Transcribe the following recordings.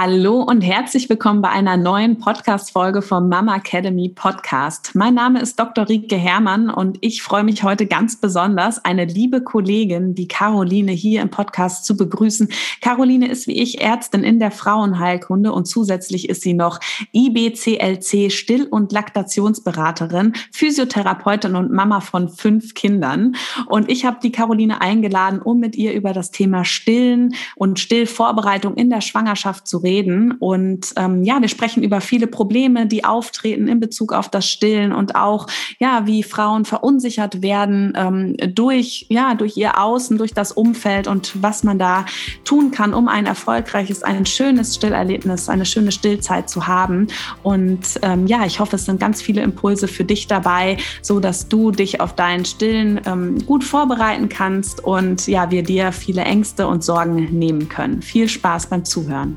Hallo und herzlich willkommen bei einer neuen Podcast-Folge vom Mama Academy Podcast. Mein Name ist Dr. Rike Herrmann und ich freue mich heute ganz besonders, eine liebe Kollegin, die Caroline, hier im Podcast zu begrüßen. Caroline ist wie ich Ärztin in der Frauenheilkunde und zusätzlich ist sie noch IBCLC Still- und Laktationsberaterin, Physiotherapeutin und Mama von fünf Kindern. Und ich habe die Caroline eingeladen, um mit ihr über das Thema Stillen und Stillvorbereitung in der Schwangerschaft zu reden. Und ähm, ja, wir sprechen über viele Probleme, die auftreten in Bezug auf das Stillen und auch, ja, wie Frauen verunsichert werden ähm, durch, ja, durch ihr Außen, durch das Umfeld und was man da tun kann, um ein erfolgreiches, ein schönes Stillerlebnis, eine schöne Stillzeit zu haben. Und ähm, ja, ich hoffe, es sind ganz viele Impulse für dich dabei, so dass du dich auf deinen Stillen ähm, gut vorbereiten kannst und ja, wir dir viele Ängste und Sorgen nehmen können. Viel Spaß beim Zuhören.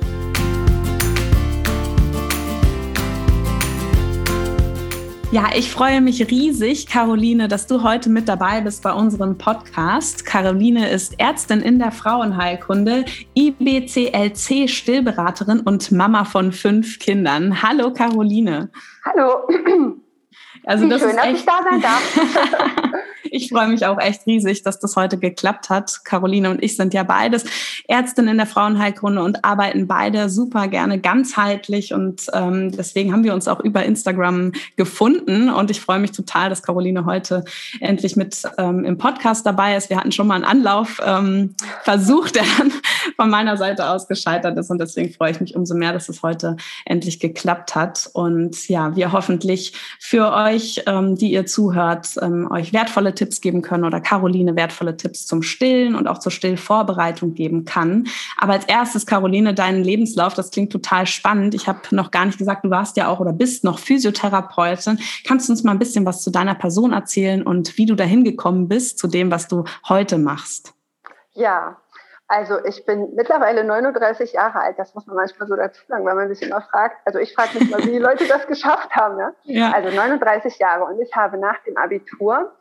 Ja, ich freue mich riesig, Caroline, dass du heute mit dabei bist bei unserem Podcast. Caroline ist Ärztin in der Frauenheilkunde, IBCLC Stillberaterin und Mama von fünf Kindern. Hallo, Caroline. Hallo. Also das schön, ist dass echt, ich da sein darf. ich freue mich auch echt riesig, dass das heute geklappt hat. Caroline und ich sind ja beides Ärztin in der Frauenheilkunde und arbeiten beide super gerne ganzheitlich. Und ähm, deswegen haben wir uns auch über Instagram gefunden. Und ich freue mich total, dass Caroline heute endlich mit ähm, im Podcast dabei ist. Wir hatten schon mal einen Anlauf ähm, versucht, der dann von meiner Seite aus gescheitert ist. Und deswegen freue ich mich umso mehr, dass es heute endlich geklappt hat. Und ja, wir hoffentlich für euch, ähm, die ihr zuhört, ähm, euch wertvolle Tipps geben können oder Caroline wertvolle Tipps zum Stillen und auch zur Stillvorbereitung geben kann. Aber als erstes, Caroline, deinen Lebenslauf, das klingt total spannend. Ich habe noch gar nicht gesagt, du warst ja auch oder bist noch Physiotherapeutin. Kannst du uns mal ein bisschen was zu deiner Person erzählen und wie du dahin gekommen bist zu dem, was du heute machst? Ja, also ich bin mittlerweile 39 Jahre alt. Das muss man manchmal so dazu sagen, weil man sich immer fragt. Also ich frage mich mal, wie die Leute das geschafft haben. Ne? Ja. Also 39 Jahre und ich habe nach dem Abitur,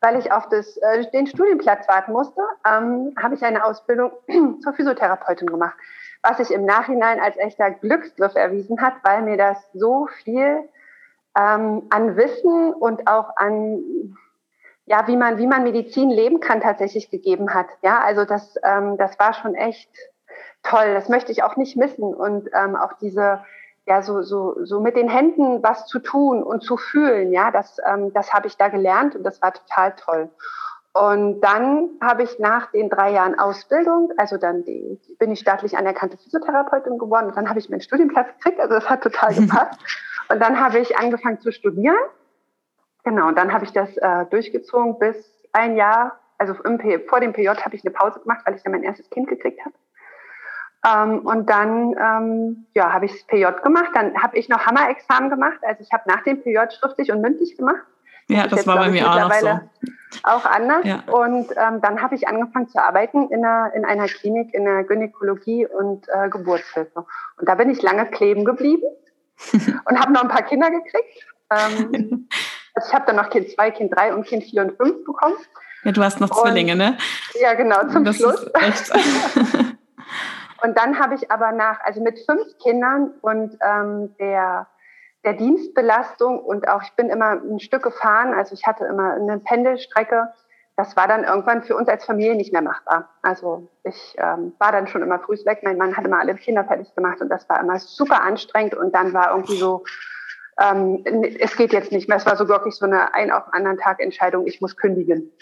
weil ich auf das, äh, den Studienplatz warten musste, ähm, habe ich eine Ausbildung zur Physiotherapeutin gemacht, was sich im Nachhinein als echter Glücksgriff erwiesen hat, weil mir das so viel ähm, an Wissen und auch an ja, wie man, wie man Medizin leben kann, tatsächlich gegeben hat. Ja, also das, ähm, das war schon echt toll. Das möchte ich auch nicht missen. Und ähm, auch diese, ja, so, so, so mit den Händen was zu tun und zu fühlen, ja, das, ähm, das habe ich da gelernt und das war total toll. Und dann habe ich nach den drei Jahren Ausbildung, also dann die, bin ich staatlich anerkannte Physiotherapeutin geworden und dann habe ich meinen Studienplatz gekriegt, also das hat total gepasst. Und dann habe ich angefangen zu studieren Genau, und dann habe ich das äh, durchgezogen bis ein Jahr, also vor dem PJ habe ich eine Pause gemacht, weil ich dann mein erstes Kind gekriegt habe. Ähm, und dann ähm, ja, habe ich das PJ gemacht. Dann habe ich noch Hammerexamen gemacht. Also ich habe nach dem PJ schriftlich und mündlich gemacht. Ja, das, das war bei mir auch noch so. Auch anders. Ja. Und ähm, dann habe ich angefangen zu arbeiten in einer, in einer Klinik in der Gynäkologie und äh, Geburtshilfe. Und da bin ich lange kleben geblieben und habe noch ein paar Kinder gekriegt. Ähm, Also ich habe dann noch Kind 2, Kind 3 und Kind 4 und 5 bekommen. Ja, du hast noch Zwillinge, ne? Ja, genau, zum das Schluss. und dann habe ich aber nach, also mit fünf Kindern und ähm, der, der Dienstbelastung und auch, ich bin immer ein Stück gefahren, also ich hatte immer eine Pendelstrecke, das war dann irgendwann für uns als Familie nicht mehr machbar. Also ich ähm, war dann schon immer früh weg. Mein Mann hat immer alle Kinder fertig gemacht und das war immer super anstrengend und dann war irgendwie so, ähm, es geht jetzt nicht mehr. Es war so wirklich so eine ein auf den anderen Tag Entscheidung, ich muss kündigen.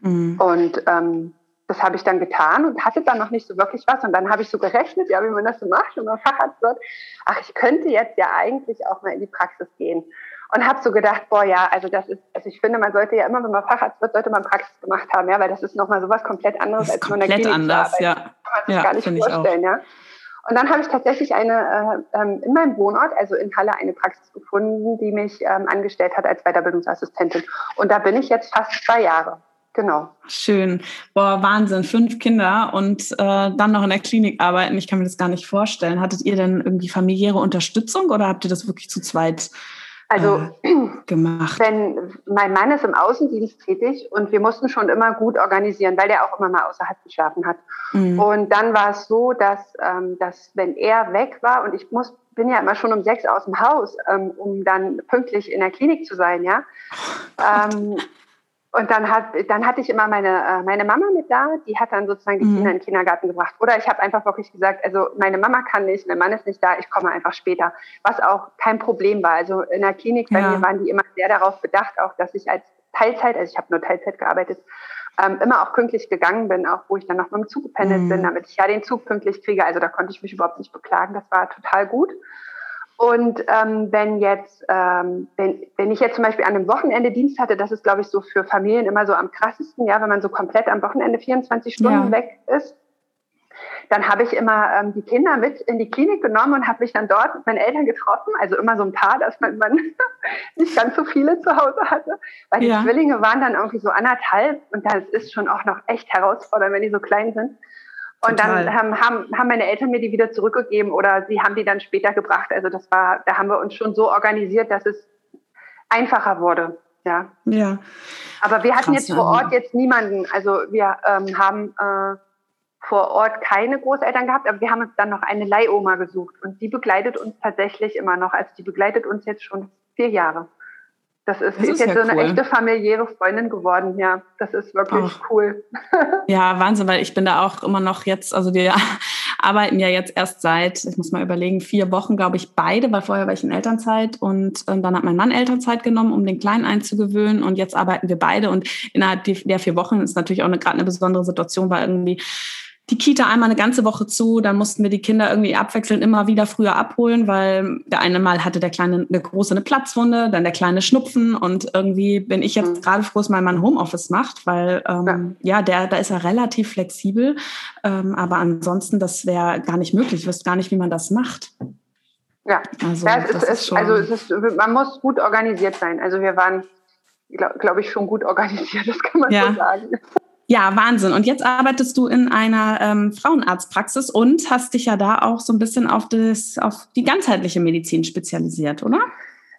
Mhm. Und ähm, das habe ich dann getan und hatte dann noch nicht so wirklich was. Und dann habe ich so gerechnet, ja, wie man das so macht, wenn man Facharzt wird. Ach, ich könnte jetzt ja eigentlich auch mal in die Praxis gehen. und habe so gedacht, boah, ja, also das ist, also ich finde, man sollte ja immer, wenn man Facharzt wird, sollte man Praxis gemacht haben, ja, weil das ist nochmal sowas komplett anderes als nur in der Klinik anders, ja. Kann man sich ja, gar nicht vorstellen, ja. Und dann habe ich tatsächlich eine äh, ähm, in meinem Wohnort, also in Halle, eine Praxis gefunden, die mich ähm, angestellt hat als Weiterbildungsassistentin. Und da bin ich jetzt fast zwei Jahre. Genau. Schön. Boah, Wahnsinn. Fünf Kinder und äh, dann noch in der Klinik arbeiten. Ich kann mir das gar nicht vorstellen. Hattet ihr denn irgendwie familiäre Unterstützung oder habt ihr das wirklich zu zweit also äh, gemacht? Wenn mein Mann ist im Außendienst tätig und wir mussten schon immer gut organisieren, weil der auch immer mal außerhalb geschlafen hat. Mhm. Und dann war es so, dass, ähm, dass wenn er weg war und ich muss bin ja immer schon um sechs aus dem Haus, ähm, um dann pünktlich in der Klinik zu sein, ja. Oh ähm, und dann, hat, dann hatte ich immer meine, äh, meine Mama mit da, die hat dann sozusagen die mhm. Kinder in den Kindergarten gebracht. Oder ich habe einfach wirklich gesagt, also meine Mama kann nicht, mein Mann ist nicht da, ich komme einfach später. Was auch kein Problem war. Also in der Klinik bei ja. mir waren die immer sehr darauf bedacht, auch dass ich als Teilzeit, also ich habe nur Teilzeit gearbeitet, ähm, immer auch pünktlich gegangen bin, auch wo ich dann noch mit dem Zug gependelt mhm. bin, damit ich ja den Zug pünktlich kriege. Also da konnte ich mich überhaupt nicht beklagen. Das war total gut. Und ähm, wenn jetzt, ähm, wenn, wenn ich jetzt zum Beispiel an einem Wochenende Dienst hatte, das ist, glaube ich, so für Familien immer so am krassesten, ja, wenn man so komplett am Wochenende 24 Stunden ja. weg ist, dann habe ich immer ähm, die Kinder mit in die Klinik genommen und habe mich dann dort mit meinen Eltern getroffen. Also immer so ein paar, dass man, man nicht ganz so viele zu Hause hatte. Weil die ja. Zwillinge waren dann irgendwie so anderthalb und das ist schon auch noch echt herausfordernd, wenn die so klein sind. Und Total. dann haben, haben, haben meine Eltern mir die wieder zurückgegeben oder sie haben die dann später gebracht. Also das war, da haben wir uns schon so organisiert, dass es einfacher wurde. Ja. ja. Aber wir hatten Krass, jetzt vor Ort jetzt niemanden. Also wir ähm, haben äh, vor Ort keine Großeltern gehabt, aber wir haben uns dann noch eine Leihoma gesucht und die begleitet uns tatsächlich immer noch. Also die begleitet uns jetzt schon vier Jahre. Das ist, das ist, jetzt ja so eine cool. echte familiäre Freundin geworden. Ja, das ist wirklich Ach. cool. Ja, Wahnsinn, weil ich bin da auch immer noch jetzt, also wir arbeiten ja jetzt erst seit, ich muss mal überlegen, vier Wochen, glaube ich, beide, weil vorher war ich in Elternzeit und äh, dann hat mein Mann Elternzeit genommen, um den Kleinen einzugewöhnen und jetzt arbeiten wir beide und innerhalb der vier Wochen ist natürlich auch gerade eine besondere Situation, weil irgendwie die Kita einmal eine ganze Woche zu, dann mussten wir die Kinder irgendwie abwechselnd immer wieder früher abholen, weil der eine Mal hatte der Kleine eine große eine Platzwunde, dann der Kleine Schnupfen und irgendwie bin ich jetzt mhm. gerade froh, dass mein Mann Homeoffice macht, weil ähm, ja. ja, der, da ist er relativ flexibel, ähm, aber ansonsten, das wäre gar nicht möglich, ich wüsste gar nicht, wie man das macht. Ja, also, ja, es ist, ist also es ist, man muss gut organisiert sein. Also wir waren, glaube glaub ich, schon gut organisiert, das kann man ja. so sagen. Ja, Wahnsinn. Und jetzt arbeitest du in einer ähm, Frauenarztpraxis und hast dich ja da auch so ein bisschen auf, das, auf die ganzheitliche Medizin spezialisiert, oder?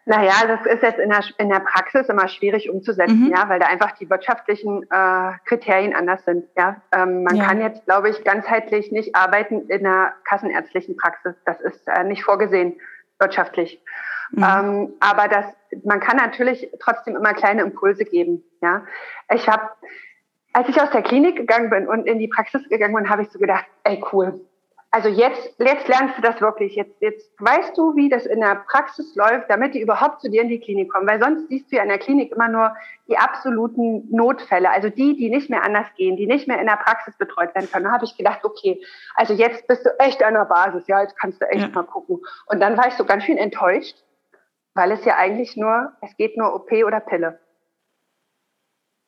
Naja, das ist jetzt in der, in der Praxis immer schwierig umzusetzen, mhm. ja, weil da einfach die wirtschaftlichen äh, Kriterien anders sind. Ja, ähm, man ja. kann jetzt, glaube ich, ganzheitlich nicht arbeiten in einer kassenärztlichen Praxis. Das ist äh, nicht vorgesehen wirtschaftlich. Mhm. Ähm, aber das, man kann natürlich trotzdem immer kleine Impulse geben. Ja, ich habe als ich aus der Klinik gegangen bin und in die Praxis gegangen bin, habe ich so gedacht, ey cool. Also jetzt, jetzt lernst du das wirklich. Jetzt, jetzt weißt du, wie das in der Praxis läuft, damit die überhaupt zu dir in die Klinik kommen. Weil sonst siehst du ja in der Klinik immer nur die absoluten Notfälle, also die, die nicht mehr anders gehen, die nicht mehr in der Praxis betreut werden können. Da habe ich gedacht, okay, also jetzt bist du echt an der Basis, ja, jetzt kannst du echt ja. mal gucken. Und dann war ich so ganz schön enttäuscht, weil es ja eigentlich nur, es geht nur OP oder Pille.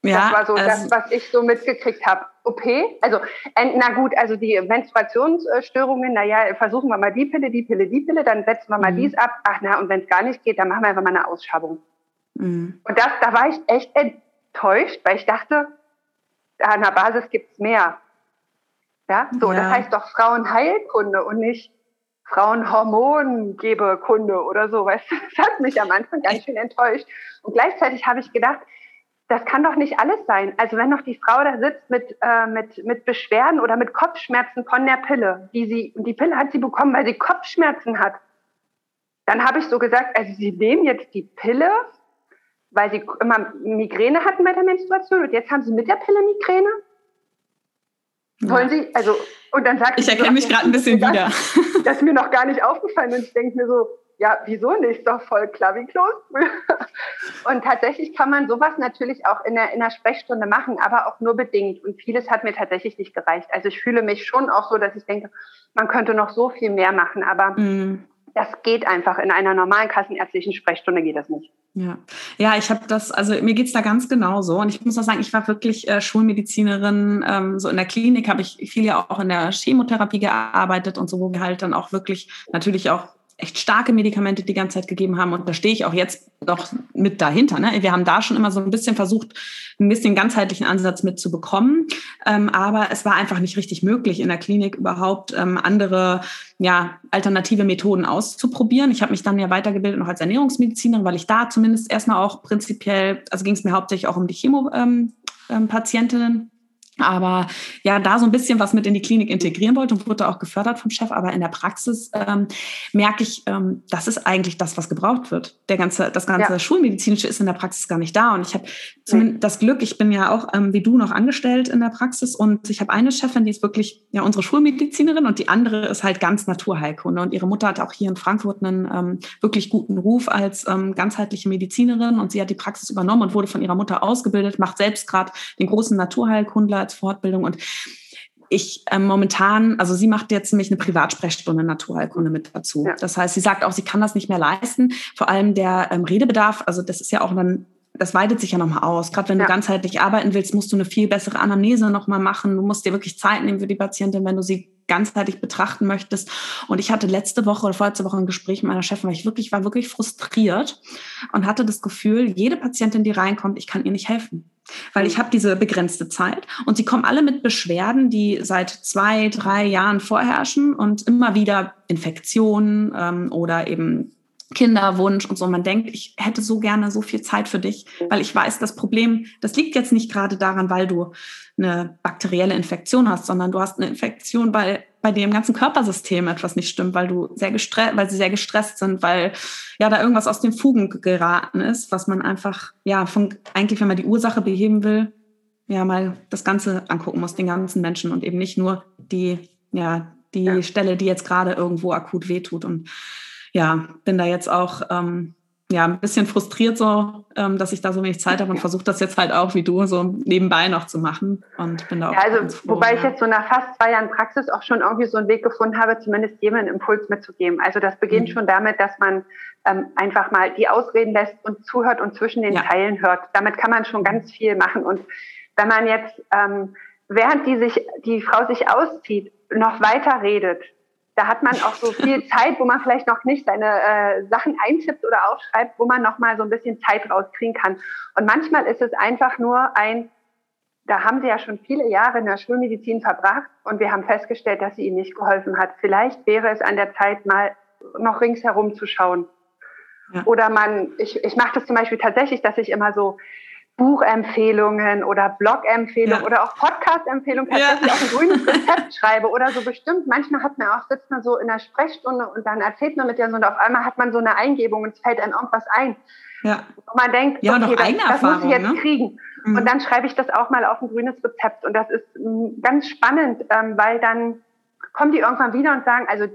Ja, das war so das, was ich so mitgekriegt habe. OP, also na gut, also die Menstruationsstörungen, naja, versuchen wir mal die Pille, die Pille, die Pille, dann setzen wir mal mhm. dies ab. Ach na, und wenn es gar nicht geht, dann machen wir einfach mal eine Ausschabung. Mhm. Und das, da war ich echt enttäuscht, weil ich dachte, an der Basis gibt's mehr. Ja, so, ja. das heißt doch Frauenheilkunde und nicht Frauenhormongebekunde oder so, weißt du? Das hat mich am Anfang ganz schön enttäuscht. Und gleichzeitig habe ich gedacht, das kann doch nicht alles sein. Also wenn noch die Frau da sitzt mit, äh, mit, mit Beschwerden oder mit Kopfschmerzen von der Pille, die sie, die Pille hat sie bekommen, weil sie Kopfschmerzen hat, dann habe ich so gesagt, also sie nehmen jetzt die Pille, weil sie immer Migräne hatten bei der Menstruation und jetzt haben sie mit der Pille Migräne? Wollen Sie, also, und dann sagt Ich erkenne so, mich gerade ein bisschen wieder. Das ist mir noch gar nicht aufgefallen und ich denke mir so, ja, wieso nicht? Doch voll klar wie Kloß. und tatsächlich kann man sowas natürlich auch in der, in der Sprechstunde machen, aber auch nur bedingt. Und vieles hat mir tatsächlich nicht gereicht. Also ich fühle mich schon auch so, dass ich denke, man könnte noch so viel mehr machen. Aber mm. das geht einfach. In einer normalen kassenärztlichen Sprechstunde geht das nicht. Ja, ja, ich habe das, also mir geht's da ganz genauso. Und ich muss auch sagen, ich war wirklich äh, Schulmedizinerin. Ähm, so in der Klinik habe ich viel ja auch in der Chemotherapie gearbeitet und so, wo wir halt dann auch wirklich natürlich auch echt starke Medikamente die ganze Zeit gegeben haben. Und da stehe ich auch jetzt noch mit dahinter. Ne? Wir haben da schon immer so ein bisschen versucht, ein bisschen ganzheitlichen Ansatz mitzubekommen. Ähm, aber es war einfach nicht richtig möglich, in der Klinik überhaupt ähm, andere ja, alternative Methoden auszuprobieren. Ich habe mich dann ja weitergebildet noch als Ernährungsmedizinerin, weil ich da zumindest erstmal auch prinzipiell, also ging es mir hauptsächlich auch um die Chemo-Patientinnen. Ähm, ähm aber ja, da so ein bisschen was mit in die Klinik integrieren wollte und wurde auch gefördert vom Chef. Aber in der Praxis ähm, merke ich, ähm, das ist eigentlich das, was gebraucht wird. Der ganze, das ganze ja. Schulmedizinische ist in der Praxis gar nicht da. Und ich habe zumindest nee. das Glück, ich bin ja auch ähm, wie du noch angestellt in der Praxis und ich habe eine Chefin, die ist wirklich ja unsere Schulmedizinerin und die andere ist halt ganz Naturheilkunde. Und ihre Mutter hat auch hier in Frankfurt einen ähm, wirklich guten Ruf als ähm, ganzheitliche Medizinerin und sie hat die Praxis übernommen und wurde von ihrer Mutter ausgebildet, macht selbst gerade den großen Naturheilkundler als Fortbildung und ich ähm, momentan, also sie macht jetzt nämlich eine Privatsprechstunde Naturheilkunde mit dazu. Ja. Das heißt, sie sagt auch, sie kann das nicht mehr leisten. Vor allem der ähm, Redebedarf, also das ist ja auch dann das weitet sich ja nochmal aus. Gerade wenn ja. du ganzheitlich arbeiten willst, musst du eine viel bessere Anamnese nochmal machen. Du musst dir wirklich Zeit nehmen für die Patientin, wenn du sie ganzheitlich betrachten möchtest. Und ich hatte letzte Woche oder vorletzte Woche ein Gespräch mit meiner Chefin, weil ich wirklich war wirklich frustriert und hatte das Gefühl, jede Patientin, die reinkommt, ich kann ihr nicht helfen. Weil ich habe diese begrenzte Zeit und sie kommen alle mit Beschwerden, die seit zwei, drei Jahren vorherrschen und immer wieder Infektionen ähm, oder eben Kinderwunsch und so. Man denkt, ich hätte so gerne so viel Zeit für dich, weil ich weiß, das Problem, das liegt jetzt nicht gerade daran, weil du eine bakterielle Infektion hast, sondern du hast eine Infektion, weil bei im ganzen Körpersystem etwas nicht stimmt, weil du sehr gestresst, weil sie sehr gestresst sind, weil ja da irgendwas aus den Fugen geraten ist, was man einfach, ja, von, eigentlich, wenn man die Ursache beheben will, ja, mal das Ganze angucken muss, den ganzen Menschen und eben nicht nur die, ja, die ja. Stelle, die jetzt gerade irgendwo akut wehtut. Und ja, bin da jetzt auch ähm, ja, ein bisschen frustriert so, ähm, dass ich da so wenig Zeit habe und versuche das jetzt halt auch wie du so nebenbei noch zu machen und bin da auch. Ja, also froh, wobei ja. ich jetzt so nach fast zwei Jahren Praxis auch schon irgendwie so einen Weg gefunden habe, zumindest jemanden Impuls mitzugeben. Also das beginnt mhm. schon damit, dass man ähm, einfach mal die Ausreden lässt und zuhört und zwischen den ja. Zeilen hört. Damit kann man schon ganz viel machen. Und wenn man jetzt ähm, während die sich die Frau sich auszieht, noch weiter redet, da hat man auch so viel Zeit, wo man vielleicht noch nicht seine äh, Sachen eintippt oder aufschreibt, wo man noch mal so ein bisschen Zeit rauskriegen kann. Und manchmal ist es einfach nur ein, da haben sie ja schon viele Jahre in der Schulmedizin verbracht und wir haben festgestellt, dass sie ihnen nicht geholfen hat. Vielleicht wäre es an der Zeit mal noch ringsherum zu schauen. Ja. Oder man, ich, ich mache das zum Beispiel tatsächlich, dass ich immer so Buchempfehlungen oder Blogempfehlungen ja. oder auch Podcast-Empfehlungen tatsächlich ja. auf ein grünes Rezept schreibe oder so bestimmt. Manchmal hat man auch, sitzt man so in der Sprechstunde und dann erzählt man mit der so und auf einmal hat man so eine Eingebung und es fällt einem irgendwas ein. Ja. Und man denkt, ja, okay, das, das muss ich jetzt ne? kriegen. Mhm. Und dann schreibe ich das auch mal auf ein grünes Rezept. Und das ist mm, ganz spannend, ähm, weil dann kommen die irgendwann wieder und sagen, also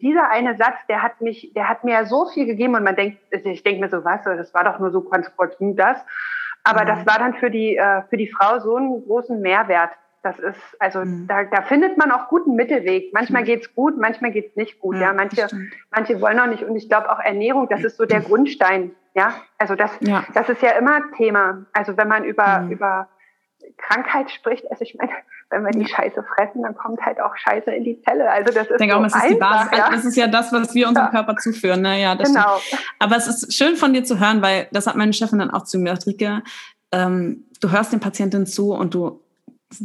dieser eine Satz, der hat mich, der hat mir so viel gegeben und man denkt, ich denke mir so, was, das war doch nur so ganz kurz das. Aber mhm. das war dann für die, äh, für die Frau so einen großen Mehrwert. Das ist, also mhm. da, da findet man auch guten Mittelweg. Manchmal geht's gut, manchmal geht's nicht gut. Ja, ja manche, manche wollen auch nicht. Und ich glaube auch Ernährung, das ist so der Grundstein. Ja, also das, ja. das ist ja immer Thema. Also wenn man über, mhm. über Krankheit spricht, also ich meine, wenn wir die Scheiße fressen, dann kommt halt auch Scheiße in die Zelle. Also das ist ich denke so auch, das ist die Basis. Ja. Das ist ja das, was wir unserem ja. Körper zuführen. Ne? Ja, genau. Stimmt. Aber es ist schön von dir zu hören, weil das hat meine Chefin dann auch zu mir gesagt, Rike, ähm, du hörst den Patienten zu und du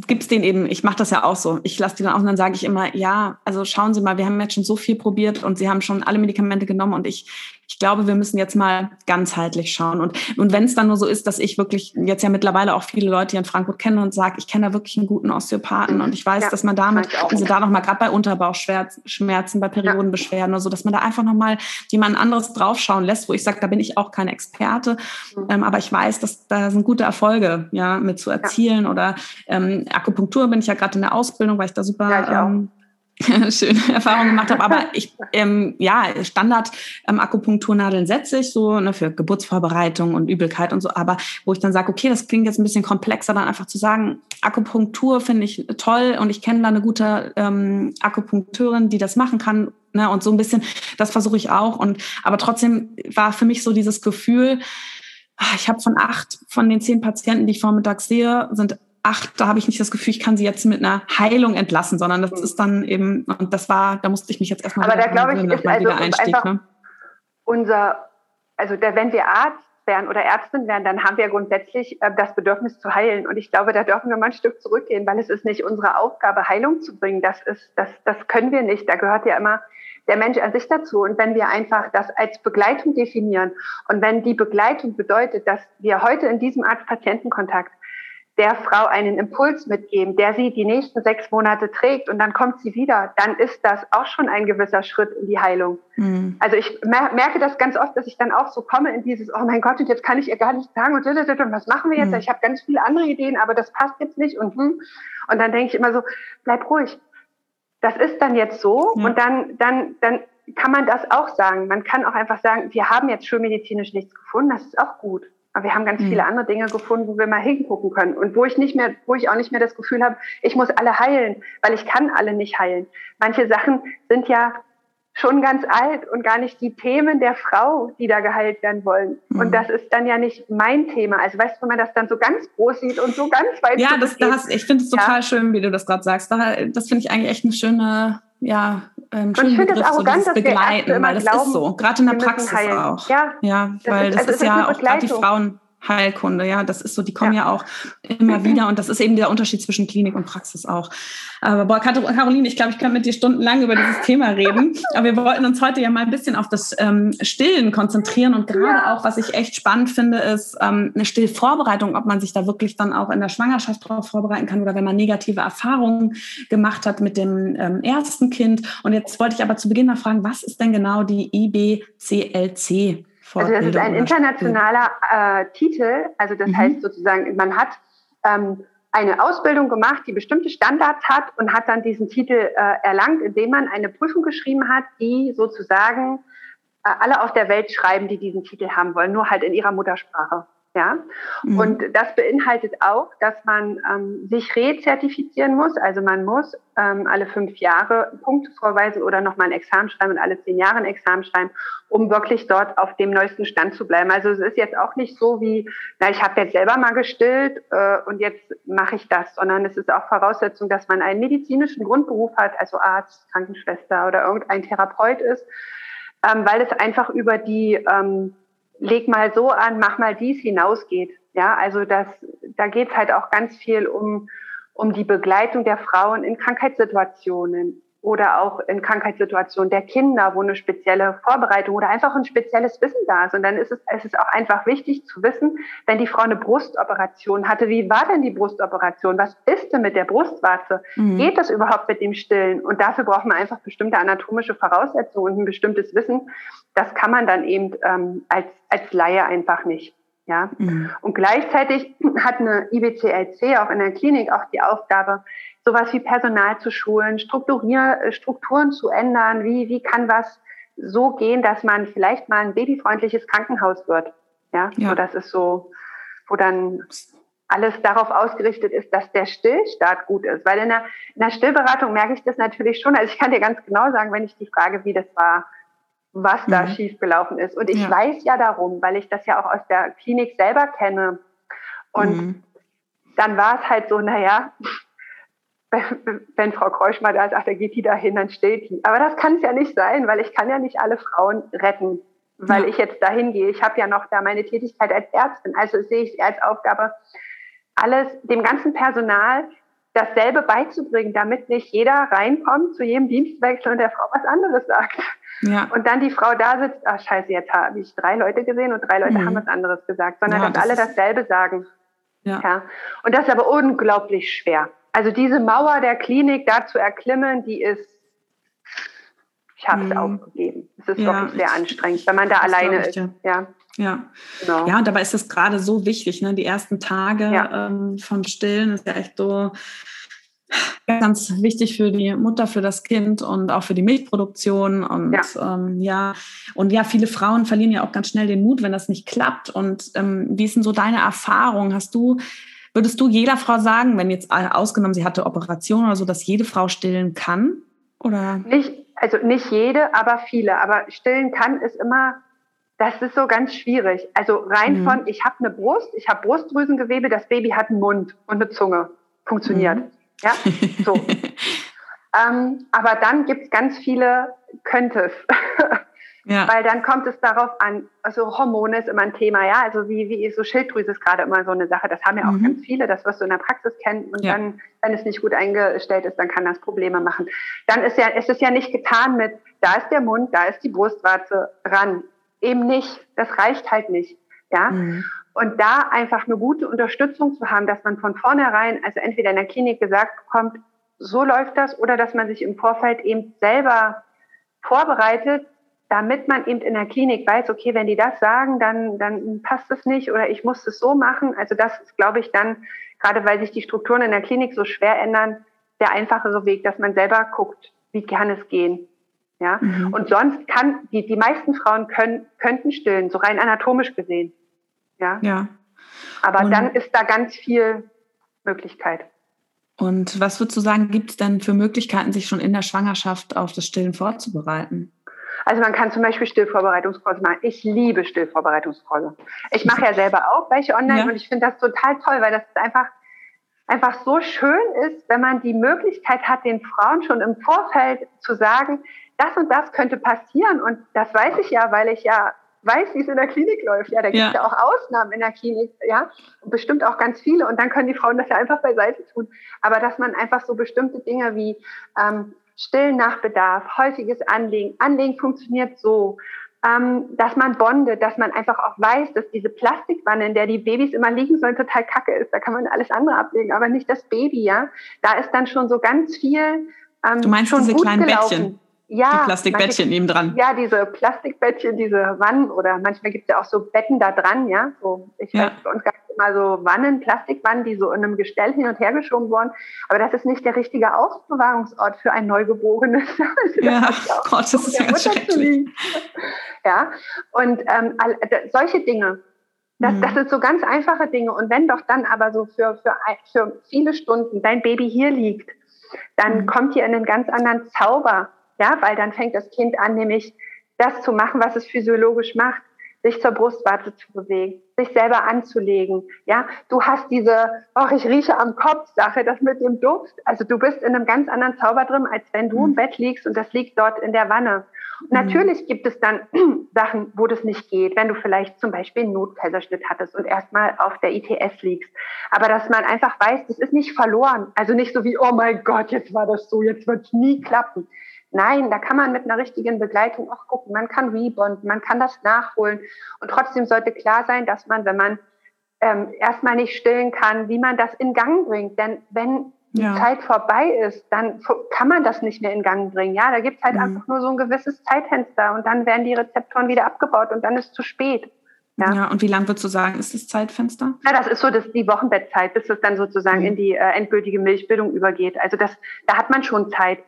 gibst den eben, ich mache das ja auch so, ich lasse die dann auch und dann sage ich immer, ja, also schauen Sie mal, wir haben jetzt schon so viel probiert und Sie haben schon alle Medikamente genommen und ich ich glaube, wir müssen jetzt mal ganzheitlich schauen. Und, und wenn es dann nur so ist, dass ich wirklich jetzt ja mittlerweile auch viele Leute hier in Frankfurt kenne und sage, ich kenne da wirklich einen guten Osteopathen und ich weiß, ja, dass man damit, also da nochmal gerade bei Unterbauchschmerzen, bei Periodenbeschwerden oder so, dass man da einfach nochmal jemand anderes draufschauen lässt, wo ich sage, da bin ich auch keine Experte, mhm. ähm, aber ich weiß, dass da sind gute Erfolge ja mit zu erzielen ja. oder ähm, Akupunktur bin ich ja gerade in der Ausbildung, weil ich da super ja, ähm, schöne Erfahrungen gemacht habe. Aber ich, ähm, ja, Standard ähm, Akupunkturnadeln setze ich so ne, für Geburtsvorbereitung und Übelkeit und so. Aber wo ich dann sage, okay, das klingt jetzt ein bisschen komplexer, dann einfach zu sagen, Akupunktur finde ich toll und ich kenne da eine gute ähm, Akupunkteurin, die das machen kann Ne? Und so ein bisschen, das versuche ich auch. Und aber trotzdem war für mich so dieses Gefühl, ah, ich habe von acht von den zehn Patienten, die ich vormittags sehe, sind acht, da habe ich nicht das Gefühl, ich kann sie jetzt mit einer Heilung entlassen, sondern das ist dann eben, und das war, da musste ich mich jetzt erstmal Aber da glaube ich, ist also einfach ne? unser, also der, wenn wir Arzt wären oder Ärztin wären, dann haben wir grundsätzlich äh, das Bedürfnis zu heilen. Und ich glaube, da dürfen wir mal ein Stück zurückgehen, weil es ist nicht unsere Aufgabe, Heilung zu bringen. Das ist, das, das können wir nicht. Da gehört ja immer der Mensch an sich dazu. Und wenn wir einfach das als Begleitung definieren und wenn die Begleitung bedeutet, dass wir heute in diesem Arzt-Patienten-Kontakt der Frau einen Impuls mitgeben, der sie die nächsten sechs Monate trägt und dann kommt sie wieder, dann ist das auch schon ein gewisser Schritt in die Heilung. Mhm. Also ich merke das ganz oft, dass ich dann auch so komme in dieses, oh mein Gott, und jetzt kann ich ihr gar nicht sagen und, und was machen wir jetzt? Mhm. Ich habe ganz viele andere Ideen, aber das passt jetzt nicht und hm. Und dann denke ich immer so, bleib ruhig. Das ist dann jetzt so ja. und dann, dann, dann kann man das auch sagen. Man kann auch einfach sagen, wir haben jetzt schulmedizinisch nichts gefunden, das ist auch gut. Aber wir haben ganz mhm. viele andere Dinge gefunden, wo wir mal hingucken können und wo ich nicht mehr, wo ich auch nicht mehr das Gefühl habe, ich muss alle heilen, weil ich kann alle nicht heilen. Manche Sachen sind ja schon ganz alt und gar nicht die Themen der Frau, die da geheilt werden wollen. Mhm. Und das ist dann ja nicht mein Thema. Also weißt du, wenn man das dann so ganz groß sieht und so ganz weit. Ja, das, das, ich finde es total ja. schön, wie du das gerade sagst. Das finde ich eigentlich echt eine schöne ja, ähm, und ich finde es arrogant, so dass begleiten, weil das glauben, ist so. Gerade in der Praxis auch. Ja, ja weil ist, das, ist, ist ja auch gerade die Frauen Heilkunde, ja, das ist so, die kommen ja, ja auch immer wieder und das ist eben der Unterschied zwischen Klinik und Praxis auch. Aber boah, Caroline, ich glaube, ich kann mit dir stundenlang über dieses Thema reden, aber wir wollten uns heute ja mal ein bisschen auf das ähm, Stillen konzentrieren und gerade auch, was ich echt spannend finde, ist ähm, eine Stillvorbereitung, ob man sich da wirklich dann auch in der Schwangerschaft darauf vorbereiten kann oder wenn man negative Erfahrungen gemacht hat mit dem ähm, ersten Kind. Und jetzt wollte ich aber zu Beginn mal fragen, was ist denn genau die IBCLC? Also das ist ein internationaler äh, Titel. Also das mhm. heißt sozusagen, man hat ähm, eine Ausbildung gemacht, die bestimmte Standards hat und hat dann diesen Titel äh, erlangt, indem man eine Prüfung geschrieben hat, die sozusagen äh, alle auf der Welt schreiben, die diesen Titel haben wollen, nur halt in ihrer Muttersprache. Ja? Mhm. Und das beinhaltet auch, dass man ähm, sich rezertifizieren muss. Also man muss ähm, alle fünf Jahre Punkte vorweisen oder nochmal ein Examen schreiben und alle zehn Jahre ein Examen schreiben, um wirklich dort auf dem neuesten Stand zu bleiben. Also es ist jetzt auch nicht so wie, na, ich habe jetzt selber mal gestillt äh, und jetzt mache ich das, sondern es ist auch Voraussetzung, dass man einen medizinischen Grundberuf hat, also Arzt, Krankenschwester oder irgendein Therapeut ist, ähm, weil es einfach über die ähm, leg mal so an, mach mal dies hinausgeht. Ja, also das, da geht es halt auch ganz viel um, um die Begleitung der Frauen in Krankheitssituationen, oder auch in Krankheitssituationen der Kinder, wo eine spezielle Vorbereitung oder einfach ein spezielles Wissen da ist. Und dann ist es, es ist auch einfach wichtig zu wissen, wenn die Frau eine Brustoperation hatte, wie war denn die Brustoperation? Was ist denn mit der Brustwarze? Mhm. Geht das überhaupt mit dem Stillen? Und dafür braucht man einfach bestimmte anatomische Voraussetzungen und ein bestimmtes Wissen. Das kann man dann eben ähm, als, als Laie einfach nicht. Ja. Mhm. Und gleichzeitig hat eine IBCLC auch in der Klinik auch die Aufgabe, sowas wie Personal zu schulen, Strukturier, äh, Strukturen zu ändern. Wie, wie kann was so gehen, dass man vielleicht mal ein babyfreundliches Krankenhaus wird? Ja, ja. so das ist so, wo dann alles darauf ausgerichtet ist, dass der Stillstart gut ist. Weil in der, in der Stillberatung merke ich das natürlich schon. Also ich kann dir ganz genau sagen, wenn ich die Frage, wie das war, was da mhm. schiefgelaufen ist. Und ich ja. weiß ja darum, weil ich das ja auch aus der Klinik selber kenne. Und mhm. dann war es halt so, naja, wenn Frau Kreusch mal da sagt, da geht die dahin, dann steht die. Aber das kann es ja nicht sein, weil ich kann ja nicht alle Frauen retten, weil ja. ich jetzt dahin gehe. Ich habe ja noch da meine Tätigkeit als Ärztin. Also sehe ich als Aufgabe, alles dem ganzen Personal dasselbe beizubringen, damit nicht jeder reinkommt zu jedem Dienstwechsel und der Frau was anderes sagt. Ja. Und dann die Frau da sitzt, ach scheiße, jetzt habe ich drei Leute gesehen und drei Leute mhm. haben was anderes gesagt, sondern ja, dass das alle dasselbe sagen. Ja. ja. Und das ist aber unglaublich schwer. Also diese Mauer der Klinik da zu erklimmen, die ist, ich habe es mhm. aufgegeben. Es ist ja, wirklich sehr anstrengend, wenn man da alleine ist. Ja. ja. Ja. Genau. ja, und dabei ist das gerade so wichtig. Ne? Die ersten Tage ja. ähm, von Stillen ist ja echt so ganz wichtig für die Mutter, für das Kind und auch für die Milchproduktion. Und ja, ähm, ja. und ja, viele Frauen verlieren ja auch ganz schnell den Mut, wenn das nicht klappt. Und ähm, wie ist denn so deine Erfahrung? Hast du Würdest du jeder Frau sagen, wenn jetzt ausgenommen sie hatte Operation oder so, dass jede Frau stillen kann? Oder? Nicht, also nicht jede, aber viele. Aber stillen kann ist immer, das ist so ganz schwierig. Also rein mhm. von, ich habe eine Brust, ich habe Brustdrüsengewebe, das Baby hat einen Mund und eine Zunge. Funktioniert. Mhm. Ja, so. ähm, aber dann gibt es ganz viele Könntest. Ja. Weil dann kommt es darauf an, also Hormone ist immer ein Thema, ja, also wie, wie so Schilddrüse ist gerade immer so eine Sache, das haben ja auch mhm. ganz viele, das wirst du in der Praxis kennen und ja. dann, wenn es nicht gut eingestellt ist, dann kann das Probleme machen. Dann ist ja, es ist ja nicht getan mit, da ist der Mund, da ist die Brustwarze ran. Eben nicht, das reicht halt nicht, ja. Mhm. Und da einfach eine gute Unterstützung zu haben, dass man von vornherein, also entweder in der Klinik gesagt bekommt, so läuft das, oder dass man sich im Vorfeld eben selber vorbereitet, damit man eben in der Klinik weiß, okay, wenn die das sagen, dann, dann passt es nicht oder ich muss es so machen. Also das ist, glaube ich, dann, gerade weil sich die Strukturen in der Klinik so schwer ändern, der einfachere Weg, dass man selber guckt, wie kann es gehen. Ja, mhm. und sonst kann, die, die meisten Frauen können, könnten stillen, so rein anatomisch gesehen. Ja. ja. Aber und dann ist da ganz viel Möglichkeit. Und was würdest du sagen, gibt es denn für Möglichkeiten, sich schon in der Schwangerschaft auf das Stillen vorzubereiten? Also man kann zum Beispiel Stillvorbereitungskurse machen. Ich liebe Stillvorbereitungskurse. Ich mache ja selber auch welche online ja. und ich finde das total toll, weil das einfach einfach so schön ist, wenn man die Möglichkeit hat, den Frauen schon im Vorfeld zu sagen, das und das könnte passieren. Und das weiß ich ja, weil ich ja weiß, wie es in der Klinik läuft. Ja, da gibt es ja. ja. auch Ausnahmen in der Klinik, ja, und bestimmt auch ganz viele. Und dann können die Frauen das ja einfach beiseite tun. Aber dass man einfach so bestimmte Dinge wie ähm, Stillen nach Bedarf, häufiges Anlegen. Anlegen funktioniert so, ähm, dass man bondet, dass man einfach auch weiß, dass diese Plastikwanne, in der die Babys immer liegen sollen, total kacke ist. Da kann man alles andere ablegen, aber nicht das Baby, ja. Da ist dann schon so ganz viel. Ähm, du meinst schon diese kleinen gelaufen. Bettchen? Ja. Die Plastikbettchen eben dran. Ja, diese Plastikbettchen, diese Wannen oder manchmal gibt es ja auch so Betten da dran, ja. So, ich ja. weiß, bei uns gab es immer so Wannen, Plastikwannen, die so in einem Gestell hin und her geschoben wurden. Aber das ist nicht der richtige Aufbewahrungsort für ein Neugeborenes. Ja, Gott, das ist ja schrecklich. Ja, und ähm, solche Dinge, das, mhm. das sind so ganz einfache Dinge. Und wenn doch dann aber so für, für, für viele Stunden dein Baby hier liegt, dann mhm. kommt ihr in einen ganz anderen Zauber ja, weil dann fängt das Kind an, nämlich das zu machen, was es physiologisch macht, sich zur Brustwarze zu bewegen, sich selber anzulegen. Ja, du hast diese, ach, ich rieche am Kopf Sache, das mit dem Duft. Also du bist in einem ganz anderen Zauber drin, als wenn du im mhm. Bett liegst und das liegt dort in der Wanne. Und mhm. natürlich gibt es dann Sachen, wo das nicht geht, wenn du vielleicht zum Beispiel einen Notkaiserschnitt hattest und erstmal auf der ITS liegst. Aber dass man einfach weiß, das ist nicht verloren. Also nicht so wie, oh mein Gott, jetzt war das so, jetzt wird es nie klappen. Nein, da kann man mit einer richtigen Begleitung auch gucken. Man kann rebonden, man kann das nachholen. Und trotzdem sollte klar sein, dass man, wenn man ähm, erstmal nicht stillen kann, wie man das in Gang bringt. Denn wenn die ja. Zeit vorbei ist, dann kann man das nicht mehr in Gang bringen. Ja, da gibt es halt mhm. einfach nur so ein gewisses Zeitfenster und dann werden die Rezeptoren wieder abgebaut und dann ist es zu spät. Ja. ja, und wie lang würdest du sagen, ist das Zeitfenster? Ja, das ist so das, die Wochenbettzeit, bis es dann sozusagen mhm. in die äh, endgültige Milchbildung übergeht. Also das, da hat man schon Zeit.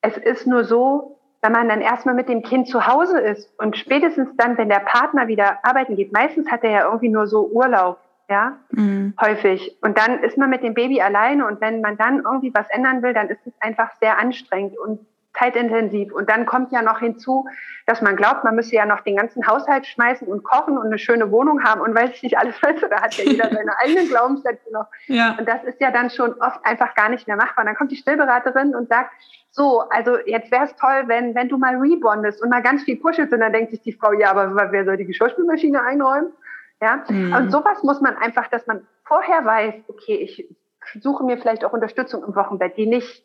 Es ist nur so, wenn man dann erstmal mit dem Kind zu Hause ist und spätestens dann, wenn der Partner wieder arbeiten geht, meistens hat er ja irgendwie nur so Urlaub, ja, mhm. häufig. Und dann ist man mit dem Baby alleine und wenn man dann irgendwie was ändern will, dann ist es einfach sehr anstrengend und zeitintensiv. Und dann kommt ja noch hinzu, dass man glaubt, man müsse ja noch den ganzen Haushalt schmeißen und kochen und eine schöne Wohnung haben und weiß ich nicht alles, du, da hat ja jeder seine eigenen Glaubenssätze noch. Ja. Und das ist ja dann schon oft einfach gar nicht mehr machbar. Und dann kommt die Stillberaterin und sagt, so, also jetzt wäre es toll, wenn, wenn du mal rebondest und mal ganz viel pushelst und dann denkt sich die Frau, ja, aber wer soll die Geschirrspülmaschine einräumen? Ja, mhm. und sowas muss man einfach, dass man vorher weiß, okay, ich suche mir vielleicht auch Unterstützung im Wochenbett, die nicht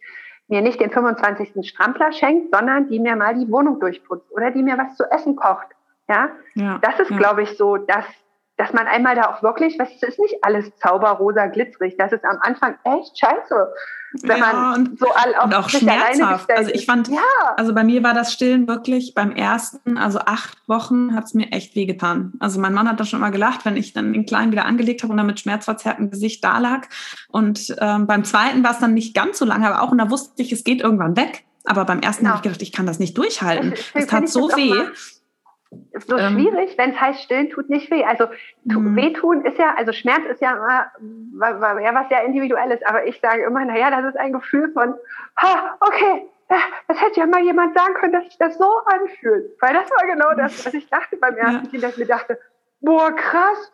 mir nicht den 25. Strampler schenkt, sondern die mir mal die Wohnung durchputzt oder die mir was zu essen kocht. Ja, ja das ist, ja. glaube ich, so, dass, dass man einmal da auch wirklich, was ist nicht alles zauberrosa, glitzerig. Das ist am Anfang echt scheiße wenn ja, man und, so all auf und auch schmerzhaft. Also ich fand, ja. also bei mir war das Stillen wirklich beim ersten, also acht Wochen, hat es mir echt wehgetan. Also mein Mann hat da schon immer gelacht, wenn ich dann den Kleinen wieder angelegt habe und dann mit schmerzverzerrtem Gesicht da lag. Und ähm, beim zweiten war es dann nicht ganz so lange, aber auch und da wusste ich, es geht irgendwann weg. Aber beim ersten genau. habe ich gedacht, ich kann das nicht durchhalten. Es tat so weh ist so ähm, schwierig, wenn es heißt, stillen tut nicht weh. Also mhm. wehtun ist ja, also Schmerz ist ja immer ja, was sehr individuelles, aber ich sage immer, naja, das ist ein Gefühl von, ha, okay, das hätte ja mal jemand sagen können, dass sich das so anfühlt. Weil das war genau das, was ich dachte beim ersten. Kind, dass ich mir dachte, boah, krass,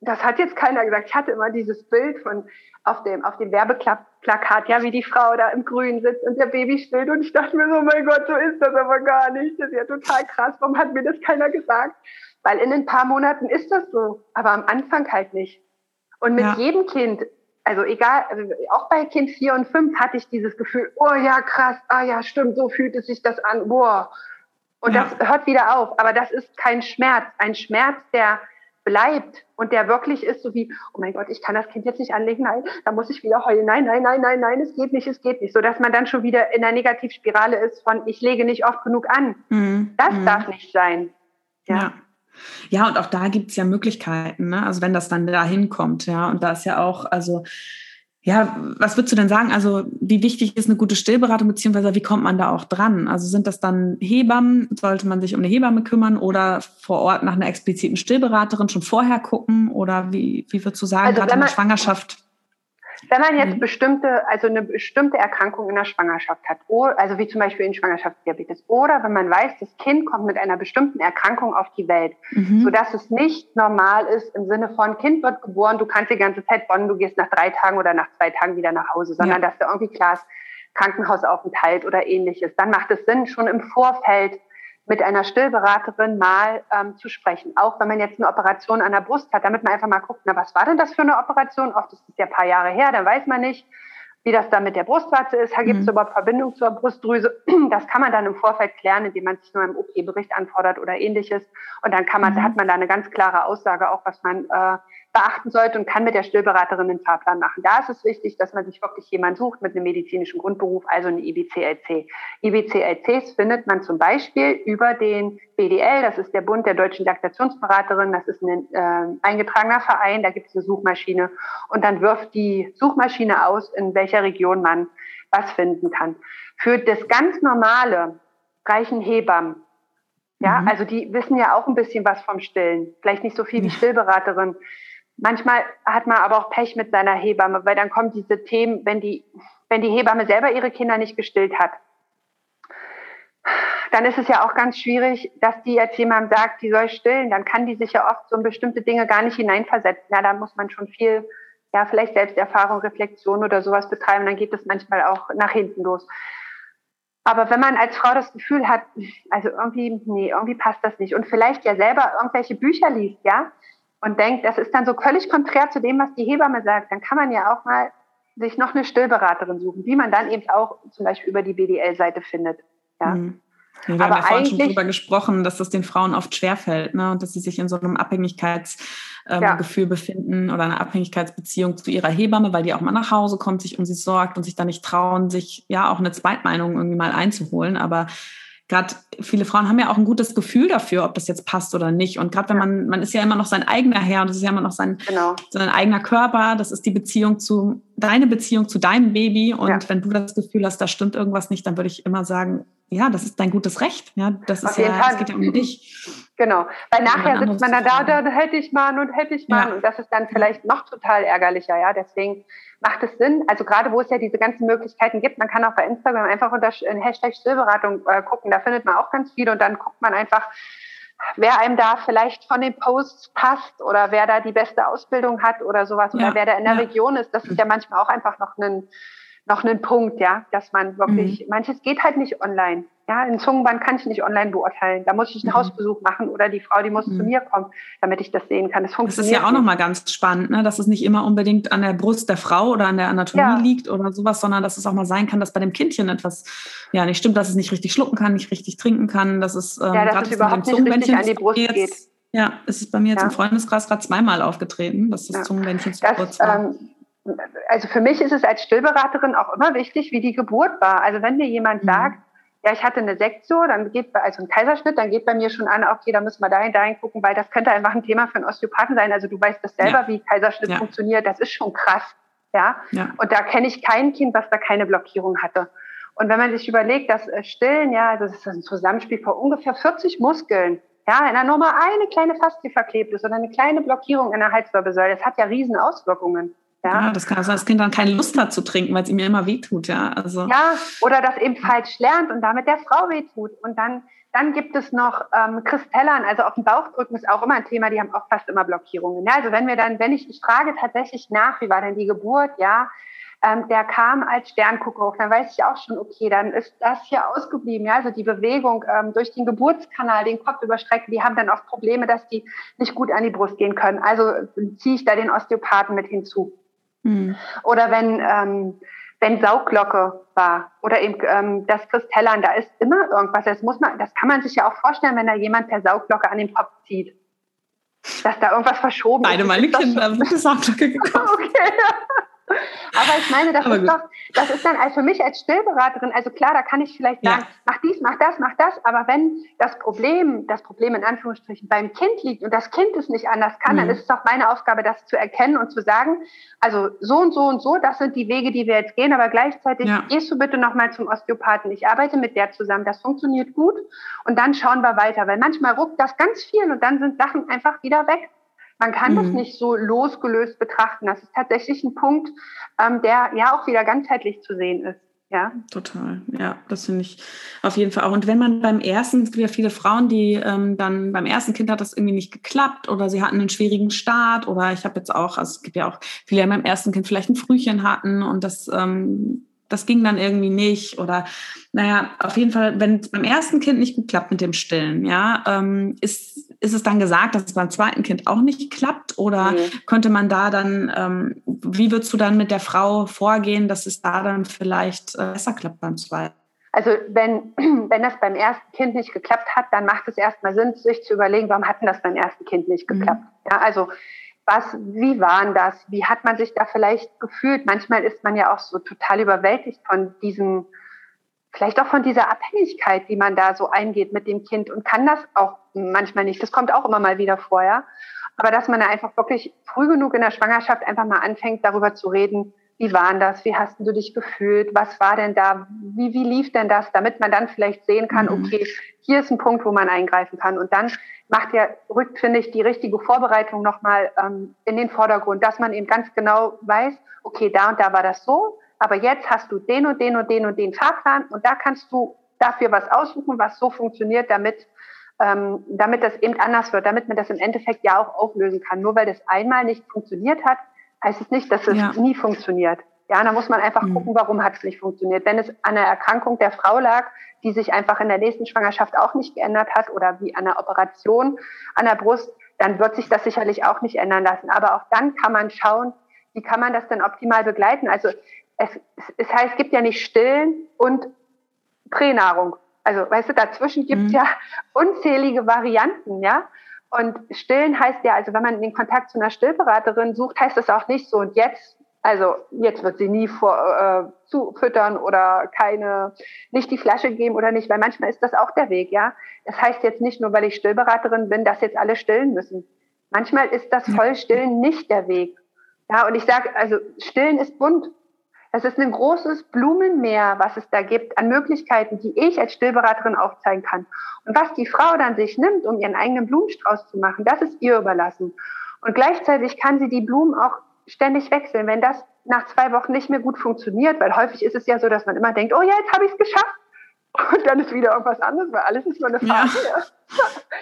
das hat jetzt keiner gesagt. Ich hatte immer dieses Bild von auf dem, auf dem Werbeplakat, ja, wie die Frau da im Grün sitzt und der Baby stillt. Und ich dachte mir so, mein Gott, so ist das aber gar nicht. Das ist ja total krass. Warum hat mir das keiner gesagt? Weil in ein paar Monaten ist das so, aber am Anfang halt nicht. Und mit ja. jedem Kind, also egal, also auch bei Kind vier und fünf hatte ich dieses Gefühl, oh ja, krass, ah ja, stimmt, so fühlt es sich das an, boah. Und ja. das hört wieder auf. Aber das ist kein Schmerz. Ein Schmerz, der bleibt und der wirklich ist, so wie, oh mein Gott, ich kann das Kind jetzt nicht anlegen, nein, da muss ich wieder heulen, nein, nein, nein, nein, nein, es geht nicht, es geht nicht, so dass man dann schon wieder in der Negativspirale ist von, ich lege nicht oft genug an. Mhm. Das mhm. darf nicht sein. Ja. ja. Ja, und auch da gibt es ja Möglichkeiten, ne? also wenn das dann dahin kommt, ja, und da ist ja auch, also ja, was würdest du denn sagen? Also, wie wichtig ist eine gute Stillberatung, beziehungsweise wie kommt man da auch dran? Also, sind das dann Hebammen? Sollte man sich um eine Hebamme kümmern oder vor Ort nach einer expliziten Stillberaterin schon vorher gucken? Oder wie, wie würdest du sagen, also, gerade in der Schwangerschaft? Wenn man jetzt mhm. bestimmte, also eine bestimmte Erkrankung in der Schwangerschaft hat, also wie zum Beispiel in Schwangerschaftsdiabetes, oder wenn man weiß, das Kind kommt mit einer bestimmten Erkrankung auf die Welt, mhm. sodass es nicht normal ist im Sinne von, Kind wird geboren, du kannst die ganze Zeit bonnen, du gehst nach drei Tagen oder nach zwei Tagen wieder nach Hause, sondern ja. dass da irgendwie klar ist, Krankenhausaufenthalt oder ähnliches. Dann macht es Sinn, schon im Vorfeld mit einer Stillberaterin mal ähm, zu sprechen. Auch wenn man jetzt eine Operation an der Brust hat, damit man einfach mal guckt, na, was war denn das für eine Operation? Oft ist es ja ein paar Jahre her, dann weiß man nicht, wie das dann mit der Brustwarze ist. Gibt es mhm. überhaupt Verbindung zur Brustdrüse? Das kann man dann im Vorfeld klären, indem man sich nur einen OP-Bericht anfordert oder ähnliches. Und dann kann man, mhm. hat man da eine ganz klare Aussage, auch was man äh, beachten sollte und kann mit der Stillberaterin den Fahrplan machen. Da ist es wichtig, dass man sich wirklich jemand sucht mit einem medizinischen Grundberuf, also eine IBCLC. IBCLCs findet man zum Beispiel über den BDL, das ist der Bund der deutschen Laktationsberaterin, das ist ein äh, eingetragener Verein, da gibt es eine Suchmaschine und dann wirft die Suchmaschine aus, in welcher Region man was finden kann. Für das ganz normale reichen Hebammen ja, mhm. also die wissen ja auch ein bisschen was vom Stillen. Vielleicht nicht so viel wie Stillberaterin. Manchmal hat man aber auch Pech mit seiner Hebamme, weil dann kommen diese Themen, wenn die, wenn die Hebamme selber ihre Kinder nicht gestillt hat, dann ist es ja auch ganz schwierig, dass die jetzt jemandem sagt, die soll stillen. Dann kann die sich ja oft so in bestimmte Dinge gar nicht hineinversetzen. Ja, da muss man schon viel, ja, vielleicht Selbsterfahrung, Reflexion oder sowas betreiben. Dann geht es manchmal auch nach hinten los. Aber wenn man als Frau das Gefühl hat, also irgendwie, nee, irgendwie passt das nicht und vielleicht ja selber irgendwelche Bücher liest, ja, und denkt, das ist dann so völlig konträr zu dem, was die Hebamme sagt, dann kann man ja auch mal sich noch eine Stillberaterin suchen, die man dann eben auch zum Beispiel über die BDL-Seite findet. Ja. Mhm. Wir Aber haben ja vorhin schon darüber gesprochen, dass das den Frauen oft schwerfällt ne? und dass sie sich in so einem Abhängigkeitsgefühl ähm, ja. befinden oder einer Abhängigkeitsbeziehung zu ihrer Hebamme, weil die auch mal nach Hause kommt, sich um sie sorgt und sich dann nicht trauen, sich ja auch eine Zweitmeinung irgendwie mal einzuholen. Aber gerade viele Frauen haben ja auch ein gutes Gefühl dafür, ob das jetzt passt oder nicht. Und gerade wenn man, man ist ja immer noch sein eigener Herr und das ist ja immer noch sein, genau. sein eigener Körper, das ist die Beziehung zu, deine Beziehung zu deinem Baby. Und ja. wenn du das Gefühl hast, da stimmt irgendwas nicht, dann würde ich immer sagen, ja, das ist dein gutes Recht. Ja, das ist ja, es geht ja um dich. Genau, weil nachher sitzt man da, da, da hätte ich mal und hätte ich mal ja. und das ist dann vielleicht noch total ärgerlicher, ja, deswegen macht es Sinn, also gerade wo es ja diese ganzen Möglichkeiten gibt, man kann auch bei Instagram einfach unter Hashtag Stillberatung äh, gucken, da findet man auch ganz viel und dann guckt man einfach, wer einem da vielleicht von den Posts passt oder wer da die beste Ausbildung hat oder sowas ja. oder wer da in der ja. Region ist, das ist ja manchmal auch einfach noch ein noch einen Punkt, ja, dass man wirklich, mhm. manches geht halt nicht online. Ja, ein Zungenband kann ich nicht online beurteilen. Da muss ich einen mhm. Hausbesuch machen oder die Frau, die muss mhm. zu mir kommen, damit ich das sehen kann. Das funktioniert. Das ist ja auch nochmal ganz spannend, ne? dass es nicht immer unbedingt an der Brust der Frau oder an der Anatomie ja. liegt oder sowas, sondern dass es auch mal sein kann, dass bei dem Kindchen etwas ja nicht stimmt, dass es nicht richtig schlucken kann, nicht richtig trinken kann, dass es ähm, ja, dass es überhaupt nicht richtig an die Brust jetzt, geht. Ja, es ist bei mir jetzt ja. im Freundeskreis gerade zweimal aufgetreten, dass das ja. Zungenbändchen zu das, kurz war. Ähm, also für mich ist es als Stillberaterin auch immer wichtig, wie die Geburt war. Also wenn dir jemand mhm. sagt, ja, ich hatte eine Sektio, dann geht bei, also ein Kaiserschnitt, dann geht bei mir schon an, okay, da müssen wir dahin, dahin gucken, weil das könnte einfach ein Thema für einen Osteopathen sein. Also du weißt das selber, ja. wie Kaiserschnitt ja. funktioniert. Das ist schon krass. Ja? ja. Und da kenne ich kein Kind, was da keine Blockierung hatte. Und wenn man sich überlegt, dass äh, Stillen, ja, das ist ein Zusammenspiel von ungefähr 40 Muskeln, ja, in der Nummer eine kleine Faszie verklebt ist oder eine kleine Blockierung in der Halswirbelsäule, das hat ja riesen Auswirkungen. Ja, ja das kann sein, dass das Kind dann keine Lust hat zu trinken, weil es ihm ja immer wehtut, ja. Also. Ja, oder das eben falsch lernt und damit der Frau wehtut. Und dann, dann gibt es noch ähm, Kristellern, also auf den Bauch drücken ist auch immer ein Thema, die haben auch fast immer Blockierungen. Ja, also wenn wir dann, wenn ich, ich frage tatsächlich nach, wie war denn die Geburt, ja, ähm, der kam als Sterngucker hoch, dann weiß ich auch schon, okay, dann ist das hier ausgeblieben. Ja? Also die Bewegung ähm, durch den Geburtskanal, den Kopf überstrecken, die haben dann oft Probleme, dass die nicht gut an die Brust gehen können. Also ziehe ich da den Osteopathen mit hinzu. Mhm. Oder wenn, ähm, wenn Sauglocke war oder eben ähm, das Kristellern, da ist immer irgendwas. Das muss man, das kann man sich ja auch vorstellen, wenn da jemand per Sauglocke an den Kopf zieht. Dass da irgendwas verschoben Beide ist. Beide meine Kinder sind mit Sauglocke gekommen. okay. Aber ich meine, das ist doch, das ist dann also für mich als Stillberaterin, also klar, da kann ich vielleicht sagen, ja. mach dies, mach das, mach das, aber wenn das Problem, das Problem in Anführungsstrichen beim Kind liegt und das Kind es nicht anders kann, mhm. dann ist es auch meine Aufgabe, das zu erkennen und zu sagen, also so und so und so, das sind die Wege, die wir jetzt gehen, aber gleichzeitig ja. gehst du bitte nochmal zum Osteopathen. Ich arbeite mit der zusammen, das funktioniert gut und dann schauen wir weiter, weil manchmal ruckt das ganz viel und dann sind Sachen einfach wieder weg. Man kann mhm. das nicht so losgelöst betrachten. Das ist tatsächlich ein Punkt, ähm, der ja auch wieder ganzheitlich zu sehen ist. Ja. Total, ja, das finde ich auf jeden Fall auch. Und wenn man beim ersten, es gibt ja viele Frauen, die ähm, dann beim ersten Kind hat das irgendwie nicht geklappt oder sie hatten einen schwierigen Start oder ich habe jetzt auch, also es gibt ja auch viele, die beim ersten Kind vielleicht ein Frühchen hatten und das ähm, das ging dann irgendwie nicht oder naja, auf jeden Fall, wenn es beim ersten Kind nicht gut klappt mit dem Stillen, ja, ähm, ist, ist es dann gesagt, dass es beim zweiten Kind auch nicht klappt oder mhm. könnte man da dann, ähm, wie würdest du dann mit der Frau vorgehen, dass es da dann vielleicht äh, besser klappt beim zweiten? Also wenn, wenn das beim ersten Kind nicht geklappt hat, dann macht es erstmal Sinn, sich zu überlegen, warum hat denn das beim ersten Kind nicht mhm. geklappt? Mhm. Ja, also was, wie waren das? Wie hat man sich da vielleicht gefühlt? Manchmal ist man ja auch so total überwältigt von diesem, vielleicht auch von dieser Abhängigkeit, die man da so eingeht mit dem Kind und kann das auch manchmal nicht. Das kommt auch immer mal wieder vorher. Aber dass man da einfach wirklich früh genug in der Schwangerschaft einfach mal anfängt, darüber zu reden, wie waren das? Wie hast du dich gefühlt? Was war denn da? Wie, wie lief denn das? Damit man dann vielleicht sehen kann, mhm. okay, hier ist ein Punkt, wo man eingreifen kann. Und dann macht ja, rückt, finde ich, die richtige Vorbereitung nochmal ähm, in den Vordergrund, dass man eben ganz genau weiß, okay, da und da war das so, aber jetzt hast du den und den und den und den Fahrplan und da kannst du dafür was aussuchen, was so funktioniert, damit ähm, damit das eben anders wird, damit man das im Endeffekt ja auch auflösen kann. Nur weil das einmal nicht funktioniert hat, heißt es nicht, dass es ja. nie funktioniert. Ja, da muss man einfach mhm. gucken, warum hat es nicht funktioniert. Wenn es an der Erkrankung der Frau lag, die sich einfach in der nächsten Schwangerschaft auch nicht geändert hat oder wie an der Operation an der Brust, dann wird sich das sicherlich auch nicht ändern lassen. Aber auch dann kann man schauen, wie kann man das denn optimal begleiten. Also es, es heißt, es gibt ja nicht Stillen und Pränahrung. Also, weißt du, dazwischen gibt es mhm. ja unzählige Varianten, ja. Und stillen heißt ja, also wenn man den Kontakt zu einer Stillberaterin sucht, heißt das auch nicht so, und jetzt, also jetzt wird sie nie vor, äh, zufüttern oder keine, nicht die Flasche geben oder nicht, weil manchmal ist das auch der Weg, ja. Das heißt jetzt nicht nur, weil ich Stillberaterin bin, dass jetzt alle stillen müssen. Manchmal ist das Vollstillen nicht der Weg. Ja, und ich sage, also stillen ist bunt. Das ist ein großes Blumenmeer, was es da gibt an Möglichkeiten, die ich als Stillberaterin aufzeigen kann. Und was die Frau dann sich nimmt, um ihren eigenen Blumenstrauß zu machen, das ist ihr überlassen. Und gleichzeitig kann sie die Blumen auch ständig wechseln. Wenn das nach zwei Wochen nicht mehr gut funktioniert, weil häufig ist es ja so, dass man immer denkt, oh ja, jetzt habe ich es geschafft. Und dann ist wieder irgendwas anderes, weil alles ist nur eine Phase.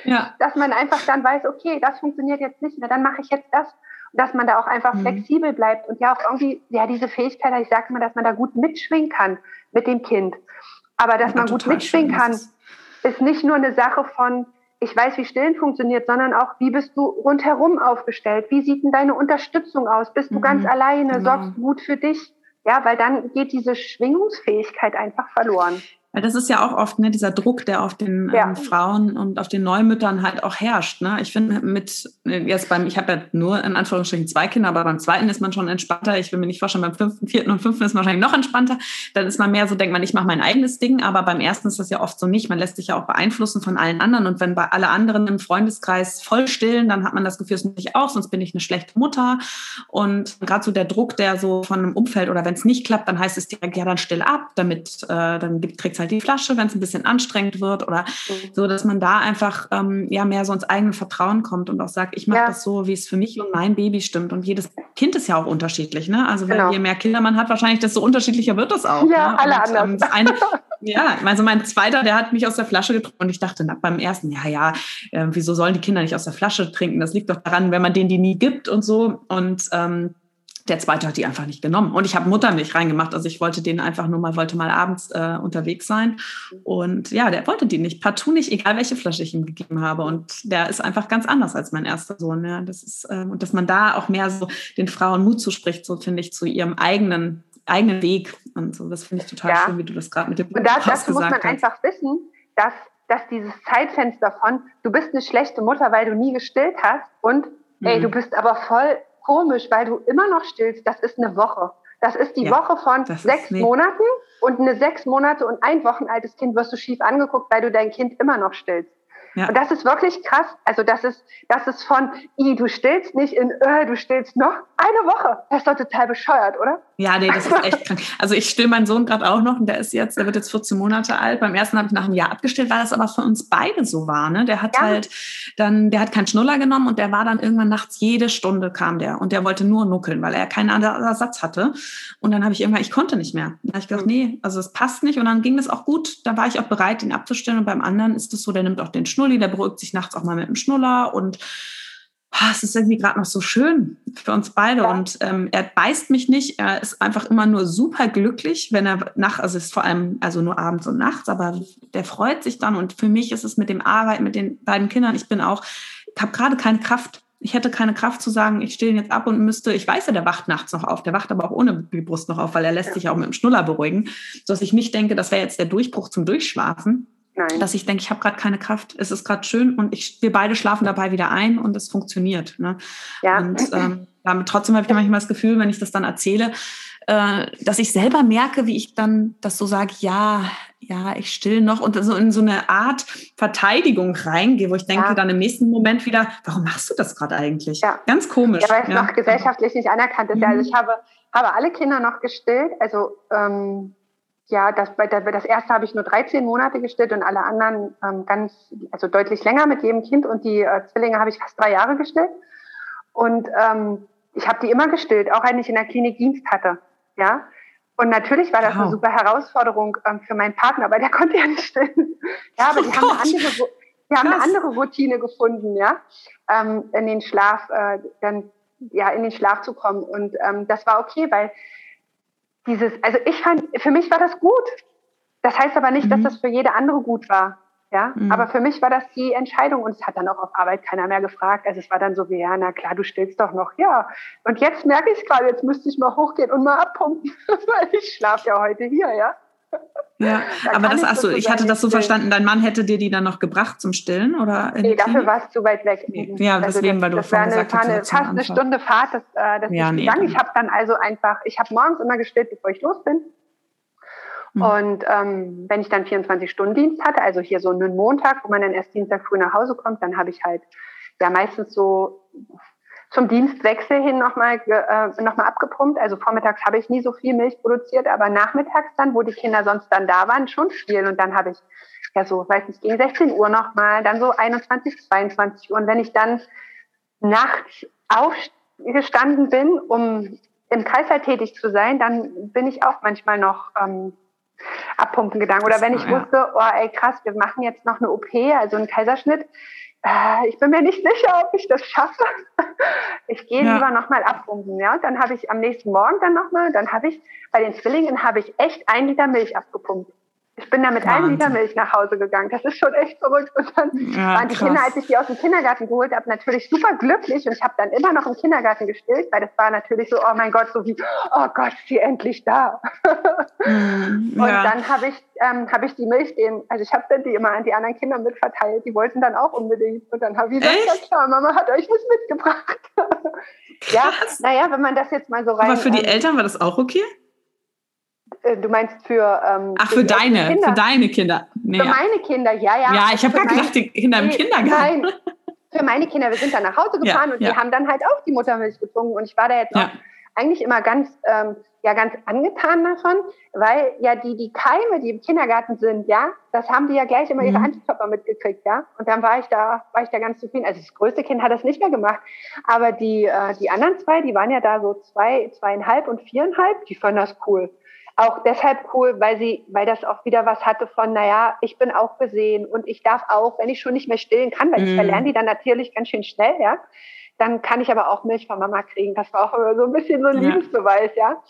Ja. ja. Dass man einfach dann weiß, okay, das funktioniert jetzt nicht mehr, dann mache ich jetzt das dass man da auch einfach mhm. flexibel bleibt und ja auch irgendwie, ja, diese Fähigkeit, ich sage immer, dass man da gut mitschwingen kann mit dem Kind. Aber dass ja, man gut mitschwingen kann, ist nicht nur eine Sache von, ich weiß, wie Stillen funktioniert, sondern auch, wie bist du rundherum aufgestellt? Wie sieht denn deine Unterstützung aus? Bist du mhm. ganz alleine? Genau. Sorgst du gut für dich? Ja, weil dann geht diese Schwingungsfähigkeit einfach verloren. Weil das ist ja auch oft ne, dieser Druck, der auf den ja. ähm, Frauen und auf den Neumüttern halt auch herrscht. Ne? Ich finde mit äh, jetzt beim, ich habe ja nur in Anführungsstrichen zwei Kinder, aber beim zweiten ist man schon entspannter. Ich will mir nicht vorstellen, beim fünften, vierten und fünften ist man wahrscheinlich noch entspannter. Dann ist man mehr so, denkt man, ich mache mein eigenes Ding, aber beim ersten ist das ja oft so nicht. Man lässt sich ja auch beeinflussen von allen anderen. Und wenn bei alle anderen im Freundeskreis voll stillen, dann hat man das Gefühl, es muss ich auch, sonst bin ich eine schlechte Mutter. Und gerade so der Druck, der so von einem Umfeld oder wenn es nicht klappt, dann heißt es direkt, ja, dann still ab, damit äh, dann kriegt halt die Flasche, wenn es ein bisschen anstrengend wird oder mhm. so, dass man da einfach ähm, ja mehr so ins eigene Vertrauen kommt und auch sagt, ich mache ja. das so, wie es für mich und mein Baby stimmt. Und jedes Kind ist ja auch unterschiedlich. Ne? Also genau. je mehr Kinder man hat, wahrscheinlich desto unterschiedlicher wird das auch. Ja, ne? alle und, anders. Ähm, eine, ja, also mein zweiter, der hat mich aus der Flasche getrunken und ich dachte na, beim ersten, ja, ja, äh, wieso sollen die Kinder nicht aus der Flasche trinken? Das liegt doch daran, wenn man denen die nie gibt und so. Und ähm, der zweite hat die einfach nicht genommen. Und ich habe Muttermilch reingemacht. Also ich wollte den einfach nur mal, wollte mal abends äh, unterwegs sein. Und ja, der wollte die nicht. Partout nicht, egal welche Flasche ich ihm gegeben habe. Und der ist einfach ganz anders als mein erster Sohn. Ja, das ist, äh, und dass man da auch mehr so den Frauen Mut zuspricht, so finde ich, zu ihrem eigenen, eigenen Weg. Und so, das finde ich total ja. schön, wie du das gerade mit dem Und das, dazu muss man hast. einfach wissen, dass, dass dieses Zeitfenster von, du bist eine schlechte Mutter, weil du nie gestillt hast und mhm. ey, du bist aber voll komisch, weil du immer noch stillst. Das ist eine Woche. Das ist die ja, Woche von sechs Monaten und eine sechs Monate und ein Wochen altes Kind wirst du schief angeguckt, weil du dein Kind immer noch stillst. Ja. Und das ist wirklich krass. Also das ist, das ist von, i, du stillst nicht in, äh, du stillst noch eine Woche. Das ist doch total bescheuert, oder? Ja, nee, das ist echt krank. Also ich still meinen Sohn gerade auch noch und der ist jetzt, der wird jetzt 14 Monate alt. Beim ersten habe ich nach einem Jahr abgestillt, weil das aber für uns beide so war. Ne? Der hat ja. halt dann, der hat keinen Schnuller genommen und der war dann irgendwann nachts jede Stunde kam der und der wollte nur nuckeln, weil er keinen anderen Ersatz hatte. Und dann habe ich irgendwann, ich konnte nicht mehr. Da habe ich gedacht, nee, also es passt nicht. Und dann ging das auch gut. Da war ich auch bereit, ihn abzustellen. Und beim anderen ist es so, der nimmt auch den Schnulli, der beruhigt sich nachts auch mal mit dem Schnuller und oh, es ist irgendwie gerade noch so schön für uns beide. Ja. Und ähm, er beißt mich nicht. Er ist einfach immer nur super glücklich, wenn er nach, also es ist vor allem also nur abends und nachts, aber der freut sich dann. Und für mich ist es mit dem Arbeiten mit den beiden Kindern, ich bin auch, ich habe gerade keine Kraft. Ich hätte keine Kraft zu sagen, ich stehe ihn jetzt ab und müsste, ich weiß ja, der wacht nachts noch auf, der wacht aber auch ohne die Brust noch auf, weil er lässt ja. sich auch mit dem Schnuller beruhigen, sodass ich nicht denke, das wäre jetzt der Durchbruch zum Durchschlafen. Nein. Dass ich denke, ich habe gerade keine Kraft, es ist gerade schön und ich, wir beide schlafen dabei wieder ein und es funktioniert. Ne? Ja. Und ähm, damit trotzdem habe ich manchmal das Gefühl, wenn ich das dann erzähle, äh, dass ich selber merke, wie ich dann das so sage, ja, ja, ich still noch und so in so eine Art Verteidigung reingehe, wo ich denke ja. dann im nächsten Moment wieder, warum machst du das gerade eigentlich? Ja. Ganz komisch. Ja, weil es ja. noch gesellschaftlich nicht anerkannt ist. Mhm. Also ich habe, habe alle Kinder noch gestillt, also ähm, ja, das, bei das erste habe ich nur 13 Monate gestillt und alle anderen ähm, ganz, also deutlich länger mit jedem Kind und die äh, Zwillinge habe ich fast drei Jahre gestillt. Und ähm, ich habe die immer gestillt, auch wenn ich in der Klinik Dienst hatte. Ja. Und natürlich war das wow. eine super Herausforderung ähm, für meinen Partner, weil der konnte ja nicht stillen. Ja, aber oh die, haben eine, andere, die haben eine andere Routine gefunden, ja, ähm, in den Schlaf, äh, dann ja, in den Schlaf zu kommen. Und ähm, das war okay, weil dieses, also ich fand, für mich war das gut. Das heißt aber nicht, mhm. dass das für jede andere gut war. Ja, mhm. aber für mich war das die Entscheidung und es hat dann auch auf Arbeit keiner mehr gefragt. Also es war dann so wie, ja, na klar, du stillst doch noch, ja. Und jetzt merke ich gerade, jetzt müsste ich mal hochgehen und mal abpumpen, weil ich schlafe ja heute hier, ja. Ja, da aber das, achso, ich hatte das so verstanden, dein Mann hätte dir die dann noch gebracht zum Stillen, oder? Nee, dafür war es zu weit weg. Nee. Ja, also deswegen, das, weil du das war eine, gesagt hast, fast eine Stunde Fahrt, das, äh, das ja, nee, Ich habe dann also einfach, ich habe morgens immer gestillt, bevor ich los bin. Mhm. Und ähm, wenn ich dann 24-Stunden-Dienst hatte, also hier so einen Montag, wo man dann erst Dienstag früh nach Hause kommt, dann habe ich halt ja meistens so zum Dienstwechsel hin nochmal äh, noch abgepumpt. Also vormittags habe ich nie so viel Milch produziert, aber nachmittags dann, wo die Kinder sonst dann da waren, schon viel. Und dann habe ich ja so, weiß nicht, gegen 16 Uhr nochmal, dann so 21, 22 Uhr. Und wenn ich dann nachts aufgestanden bin, um im Kreislauf tätig zu sein, dann bin ich auch manchmal noch ähm, abpumpen gegangen. Oder wenn ich wusste, oh ey krass, wir machen jetzt noch eine OP, also einen Kaiserschnitt, äh, ich bin mir nicht sicher, ob ich das schaffe. Ich gehe ja. lieber nochmal abpumpen. Ja? Und dann habe ich am nächsten Morgen dann nochmal, dann habe ich, bei den Zwillingen habe ich echt ein Liter Milch abgepumpt. Ich bin da mit einem Liter Milch nach Hause gegangen. Das ist schon echt verrückt. Und dann ja, waren die krass. Kinder, als ich die aus dem Kindergarten geholt habe, natürlich super glücklich. Und ich habe dann immer noch im Kindergarten gestillt, weil das war natürlich so, oh mein Gott, so wie, oh Gott, ist sie endlich da. Mm, und ja. dann habe ich, ähm, hab ich die Milch dem, also ich habe dann die immer an die anderen Kinder mitverteilt. Die wollten dann auch unbedingt. Und dann habe ich gesagt, ja klar, Mama hat euch was mitgebracht. ja, naja, wenn man das jetzt mal so rein... Aber für die Eltern war das auch okay? Äh, du meinst für ähm, Ach für deine, Kinder. für deine Kinder. Nee, für ja. meine Kinder, ja, ja. Ja, ich habe gerade gedacht, die Kinder im Kindergarten. Nein, für meine Kinder, wir sind dann nach Hause gefahren ja, und ja. die haben dann halt auch die Muttermilch getrunken und ich war da jetzt auch eigentlich immer ganz ähm, ja ganz angetan davon, weil ja die, die Keime, die im Kindergarten sind, ja, das haben die ja gleich immer ihre mhm. Antikörper mitgekriegt, ja. Und dann war ich da, war ich da ganz zufrieden. Also das größte Kind hat das nicht mehr gemacht. Aber die, äh, die anderen zwei, die waren ja da so zwei, zweieinhalb und viereinhalb, die fanden das cool. Auch deshalb cool, weil sie, weil das auch wieder was hatte von, naja, ich bin auch gesehen und ich darf auch, wenn ich schon nicht mehr stillen kann, weil mhm. ich verlerne die dann natürlich ganz schön schnell, ja dann kann ich aber auch Milch von Mama kriegen. Das war auch immer so ein bisschen so ein ja. Liebesbeweis, ja.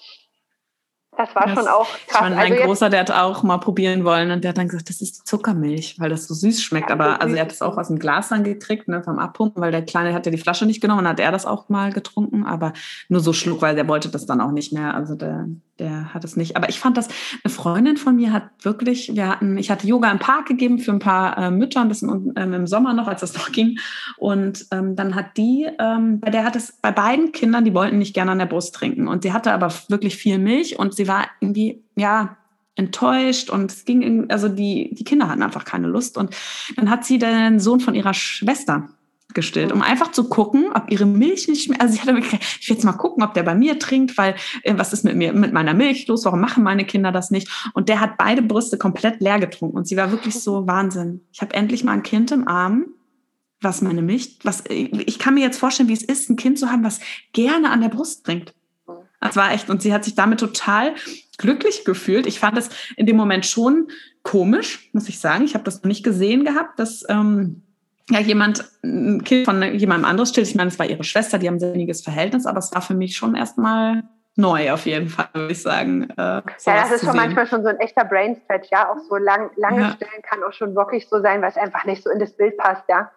Das war das, schon auch krass. Meine, mein also Großer, der hat auch mal probieren wollen und der hat dann gesagt, das ist Zuckermilch, weil das so süß schmeckt. Ja, Aber also er hat es auch aus dem Glas dann gekriegt, ne, vom Abpumpen, weil der Kleine hat ja die Flasche nicht genommen, hat er das auch mal getrunken, aber nur so schluck, weil der wollte das dann auch nicht mehr. Also der, der hat es nicht. Aber ich fand das, eine Freundin von mir hat wirklich, wir hatten, ich hatte Yoga im Park gegeben für ein paar äh, Mütter, ein bisschen ähm, im Sommer noch, als das noch ging. Und ähm, dann hat die, ähm, bei der hat es bei beiden Kindern, die wollten nicht gerne an der Brust trinken. Und sie hatte aber wirklich viel Milch und sie war irgendwie, ja, enttäuscht und es ging, also die, die Kinder hatten einfach keine Lust. Und dann hat sie den Sohn von ihrer Schwester gestillt, um einfach zu gucken, ob ihre Milch nicht mehr, also ich hatte wirklich, ich will jetzt mal gucken, ob der bei mir trinkt, weil äh, was ist mit mir, mit meiner Milch los, warum machen meine Kinder das nicht? Und der hat beide Brüste komplett leer getrunken und sie war wirklich so Wahnsinn. Ich habe endlich mal ein Kind im Arm, was meine Milch, was, ich kann mir jetzt vorstellen, wie es ist, ein Kind zu haben, was gerne an der Brust trinkt. Das war echt, und sie hat sich damit total glücklich gefühlt. Ich fand das in dem Moment schon komisch, muss ich sagen. Ich habe das noch nicht gesehen gehabt, dass ähm, ja, jemand, ein Kind von jemandem anderes stillt. Ich meine, es war ihre Schwester, die haben ein sinniges Verhältnis, aber es war für mich schon erstmal neu auf jeden Fall, würde ich sagen. Äh, ja, das ist schon manchmal schon so ein echter Brainstretch, ja. Auch so lang, lange ja. Stillen kann auch schon wirklich so sein, weil es einfach nicht so in das Bild passt, ja.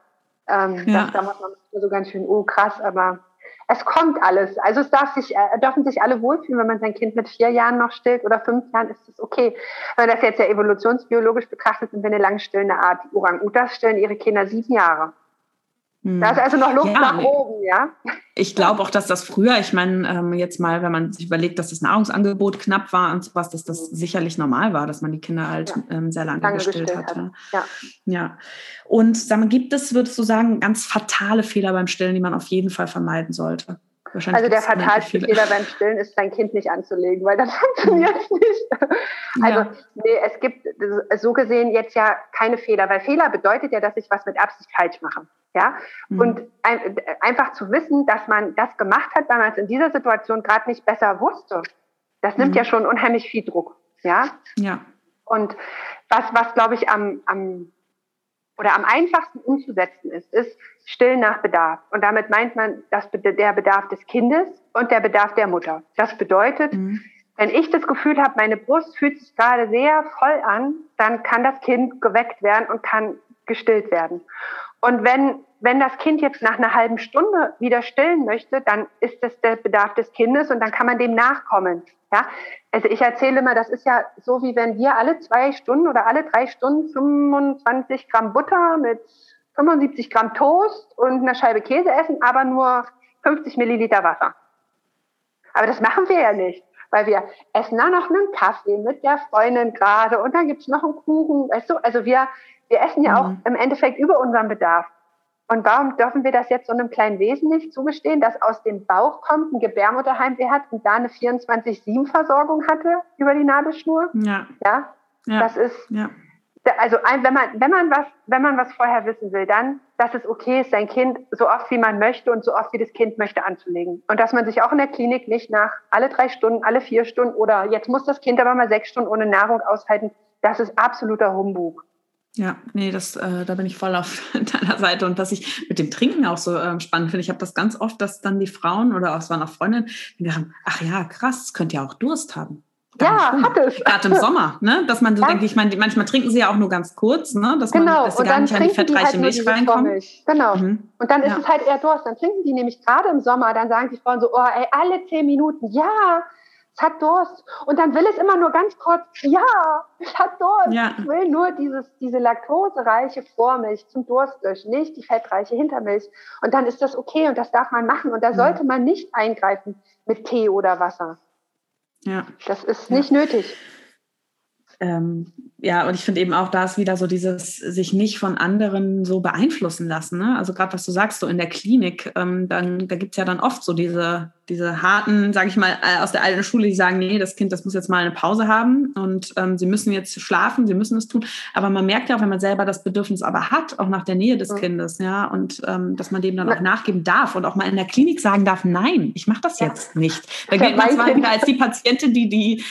Ähm, ja. Das, da muss man so ganz schön, oh krass, aber es kommt alles. Also es darf sich, äh, dürfen sich alle wohlfühlen, wenn man sein Kind mit vier Jahren noch stillt oder fünf Jahren, ist das okay. Wenn man das jetzt ja evolutionsbiologisch betrachtet, sind wir eine langstillende Art. Die Orang-Utas stillen ihre Kinder sieben Jahre. Hm. Da ist also noch Luft ja, nach oben, ja. Ich glaube auch, dass das früher, ich meine, ähm, jetzt mal, wenn man sich überlegt, dass das Nahrungsangebot knapp war und sowas, dass das sicherlich normal war, dass man die Kinder halt ja. ähm, sehr lange, lange gestillt, gestillt hatte. Ja. ja. Und sag mal, gibt es, würdest du sagen, ganz fatale Fehler beim Stillen, die man auf jeden Fall vermeiden sollte? Also der fatalste Fehler beim Stillen ist, sein Kind nicht anzulegen, weil das funktioniert nicht. Also ja. nee, es gibt so gesehen jetzt ja keine Fehler, weil Fehler bedeutet ja, dass ich was mit Absicht falsch mache. Ja, mhm. und ein, einfach zu wissen, dass man das gemacht hat, weil man es in dieser Situation gerade nicht besser wusste, das nimmt mhm. ja schon unheimlich viel Druck. Ja. Ja. Und was, was glaube ich am, am oder am einfachsten umzusetzen ist, ist still nach Bedarf. Und damit meint man das, der Bedarf des Kindes und der Bedarf der Mutter. Das bedeutet, mhm. wenn ich das Gefühl habe, meine Brust fühlt sich gerade sehr voll an, dann kann das Kind geweckt werden und kann gestillt werden. Und wenn, wenn das Kind jetzt nach einer halben Stunde wieder stillen möchte, dann ist das der Bedarf des Kindes und dann kann man dem nachkommen. Ja, also ich erzähle immer, das ist ja so, wie wenn wir alle zwei Stunden oder alle drei Stunden 25 Gramm Butter mit 75 Gramm Toast und einer Scheibe Käse essen, aber nur 50 Milliliter Wasser. Aber das machen wir ja nicht, weil wir essen dann noch einen Kaffee mit der Freundin gerade und dann gibt's noch einen Kuchen. Weißt du, also wir, wir essen ja auch mhm. im Endeffekt über unseren Bedarf. Und warum dürfen wir das jetzt so einem kleinen Wesen nicht zugestehen, das aus dem Bauch kommt, ein Gebärmutterheimweh hat und da eine 24-7-Versorgung hatte über die Nabelschnur? Ja. Ja. ja. Das ist, ja. also wenn man, wenn man was, wenn man was vorher wissen will, dann, dass es okay ist, sein Kind so oft wie man möchte und so oft wie das Kind möchte anzulegen. Und dass man sich auch in der Klinik nicht nach alle drei Stunden, alle vier Stunden oder jetzt muss das Kind aber mal sechs Stunden ohne Nahrung aushalten, das ist absoluter Humbug. Ja, nee, das, äh, da bin ich voll auf deiner Seite. Und was ich mit dem Trinken auch so ähm, spannend finde, ich habe das ganz oft, dass dann die Frauen oder auch es waren auch Freundinnen, die haben, ach ja, krass, könnt ja auch Durst haben. ja, hat es. Gerade im Sommer, ne? Dass man so ja. denkt, ich meine, manchmal trinken sie ja auch nur ganz kurz, ne? Dass genau. man, dass sie und gar nicht an die fettreiche halt Milch reinkommen. Genau. Mhm. Und dann ist ja. es halt eher Durst. Dann trinken die nämlich gerade im Sommer, dann sagen die Frauen so, oh, ey, alle zehn Minuten, ja, es hat Durst. Und dann will es immer nur ganz kurz, ja, es hat Durst. Ja. Ich will nur dieses, diese laktosereiche Vormilch zum Durst durch, nicht die fettreiche Hintermilch. Und dann ist das okay und das darf man machen. Und da sollte man nicht eingreifen mit Tee oder Wasser. Ja. Das ist nicht ja. nötig. Ähm, ja, und ich finde eben auch, da ist wieder so dieses sich nicht von anderen so beeinflussen lassen. Ne? Also gerade was du sagst, so in der Klinik, ähm, dann, da gibt es ja dann oft so diese diese harten, sage ich mal, äh, aus der alten Schule, die sagen, nee, das Kind, das muss jetzt mal eine Pause haben und ähm, sie müssen jetzt schlafen, sie müssen es tun. Aber man merkt ja auch, wenn man selber das Bedürfnis aber hat, auch nach der Nähe des mhm. Kindes, ja, und ähm, dass man dem dann auch nachgeben darf und auch mal in der Klinik sagen darf, nein, ich mache das jetzt nicht. Da gilt man zwar wieder als die Patientin, die, die,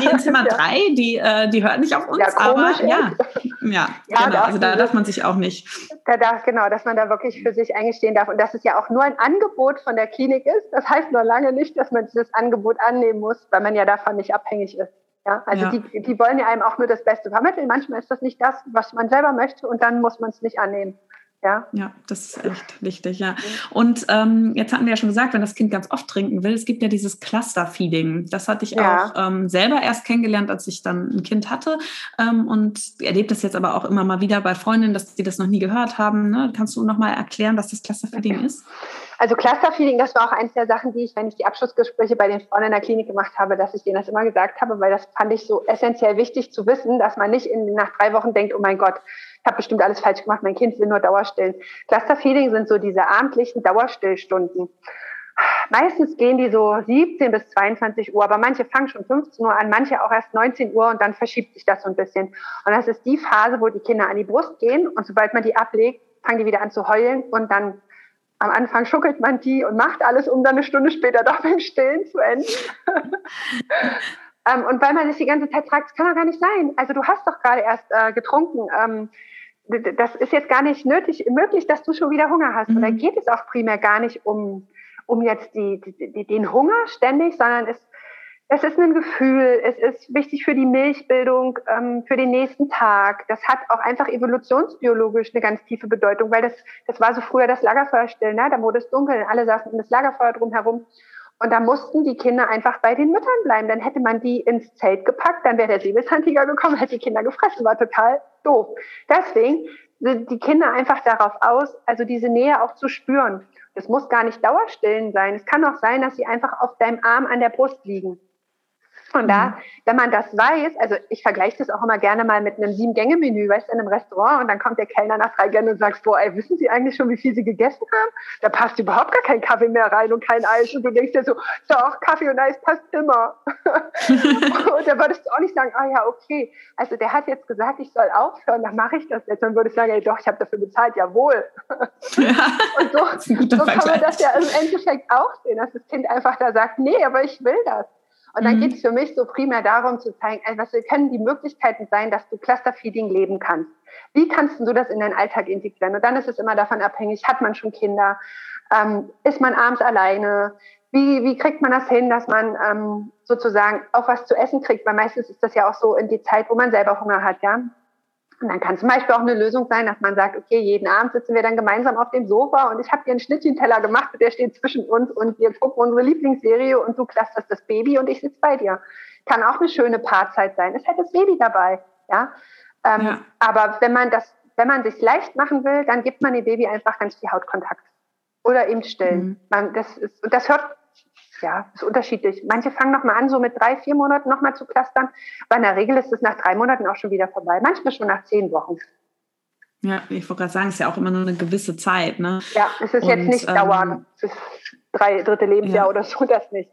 die in Zimmer ja. drei, die, äh, die hört nicht auf uns, ja, aber ja, ja, ja, genau. Also da darf man sich auch nicht. Da darf, genau, dass man da wirklich für sich eingestehen darf und dass es ja auch nur ein Angebot von der Klinik ist. Das heißt noch lange nicht, dass man dieses Angebot annehmen muss, weil man ja davon nicht abhängig ist. Ja, also ja. Die, die wollen ja einem auch nur das Beste vermitteln. Manchmal ist das nicht das, was man selber möchte und dann muss man es nicht annehmen. Ja. ja, das ist echt wichtig, ja. Und ähm, jetzt hatten wir ja schon gesagt, wenn das Kind ganz oft trinken will, es gibt ja dieses Cluster-Feeding. Das hatte ich ja. auch ähm, selber erst kennengelernt, als ich dann ein Kind hatte ähm, und erlebe das jetzt aber auch immer mal wieder bei Freundinnen, dass die das noch nie gehört haben. Ne? Kannst du noch mal erklären, was das Cluster-Feeding ist? Also Clusterfeeding, das war auch eines der Sachen, die ich, wenn ich die Abschlussgespräche bei den Frauen in der Klinik gemacht habe, dass ich denen das immer gesagt habe, weil das fand ich so essentiell wichtig zu wissen, dass man nicht in, nach drei Wochen denkt, oh mein Gott, ich habe bestimmt alles falsch gemacht, mein Kind will nur Dauerstillen. Clusterfeeding sind so diese abendlichen Dauerstillstunden. Meistens gehen die so 17 bis 22 Uhr, aber manche fangen schon 15 Uhr an, manche auch erst 19 Uhr und dann verschiebt sich das so ein bisschen. Und das ist die Phase, wo die Kinder an die Brust gehen und sobald man die ablegt, fangen die wieder an zu heulen und dann am Anfang schuckelt man die und macht alles, um dann eine Stunde später doch beim Stillen zu enden. ähm, und weil man sich die ganze Zeit fragt, das kann doch gar nicht sein. Also du hast doch gerade erst äh, getrunken. Ähm, das ist jetzt gar nicht nötig, möglich, dass du schon wieder Hunger hast. Mhm. Und da geht es auch primär gar nicht um, um jetzt die, die, den Hunger ständig, sondern es es ist ein Gefühl, es ist wichtig für die Milchbildung, ähm, für den nächsten Tag. Das hat auch einfach evolutionsbiologisch eine ganz tiefe Bedeutung, weil das, das war so früher das Lagerfeuer still, ne? da wurde es dunkel, alle saßen um das Lagerfeuer drumherum. Und da mussten die Kinder einfach bei den Müttern bleiben. Dann hätte man die ins Zelt gepackt, dann wäre der Säbelzahntiger gekommen, hätte die Kinder gefressen, war total doof. Deswegen sind die Kinder einfach darauf aus, also diese Nähe auch zu spüren. Es muss gar nicht Dauerstillen sein. Es kann auch sein, dass sie einfach auf deinem Arm an der Brust liegen. Und da, mhm. wenn man das weiß, also ich vergleiche das auch immer gerne mal mit einem Sieben-Gänge-Menü, weißt du, in einem Restaurant und dann kommt der Kellner nach drei Gängen und sagt, boah, ey, wissen Sie eigentlich schon, wie viel Sie gegessen haben? Da passt überhaupt gar kein Kaffee mehr rein und kein Eis und du denkst dir so, doch, Kaffee und Eis passt immer. und da würdest du auch nicht sagen, ah ja, okay, also der hat jetzt gesagt, ich soll aufhören, dann mache ich das jetzt. Dann würde ich sagen, ey, doch, ich habe dafür bezahlt, jawohl. Ja, und so, so kann man das ja im Endeffekt auch sehen, dass das Kind einfach da sagt, nee, aber ich will das. Und dann mhm. geht es für mich so primär darum zu zeigen, was können die Möglichkeiten sein, dass du Clusterfeeding leben kannst. Wie kannst du das in deinen Alltag integrieren? Und dann ist es immer davon abhängig, hat man schon Kinder? Ähm, ist man abends alleine? Wie, wie kriegt man das hin, dass man ähm, sozusagen auch was zu essen kriegt? Weil meistens ist das ja auch so in die Zeit, wo man selber Hunger hat, ja. Und dann kann zum Beispiel auch eine Lösung sein, dass man sagt, okay, jeden Abend sitzen wir dann gemeinsam auf dem Sofa und ich habe dir einen Schnittchenteller gemacht, der steht zwischen uns und wir gucken unsere Lieblingsserie und du clusterst das Baby und ich sitze bei dir. Kann auch eine schöne Paarzeit sein. Es hätte das Baby dabei, ja. Ähm, ja. Aber wenn man das, wenn man sich leicht machen will, dann gibt man dem Baby einfach ganz viel Hautkontakt oder eben stillen. Mhm. Man, das ist, und das hört ja, ist unterschiedlich. Manche fangen nochmal an, so mit drei, vier Monaten nochmal zu clustern. Aber in der Regel ist es nach drei Monaten auch schon wieder vorbei. Manchmal schon nach zehn Wochen. Ja, ich wollte gerade sagen, es ist ja auch immer nur eine gewisse Zeit. Ne? Ja, es ist Und, jetzt nicht ähm, dauernd. Es ist drei dritte Lebensjahr ja. oder so, das nicht.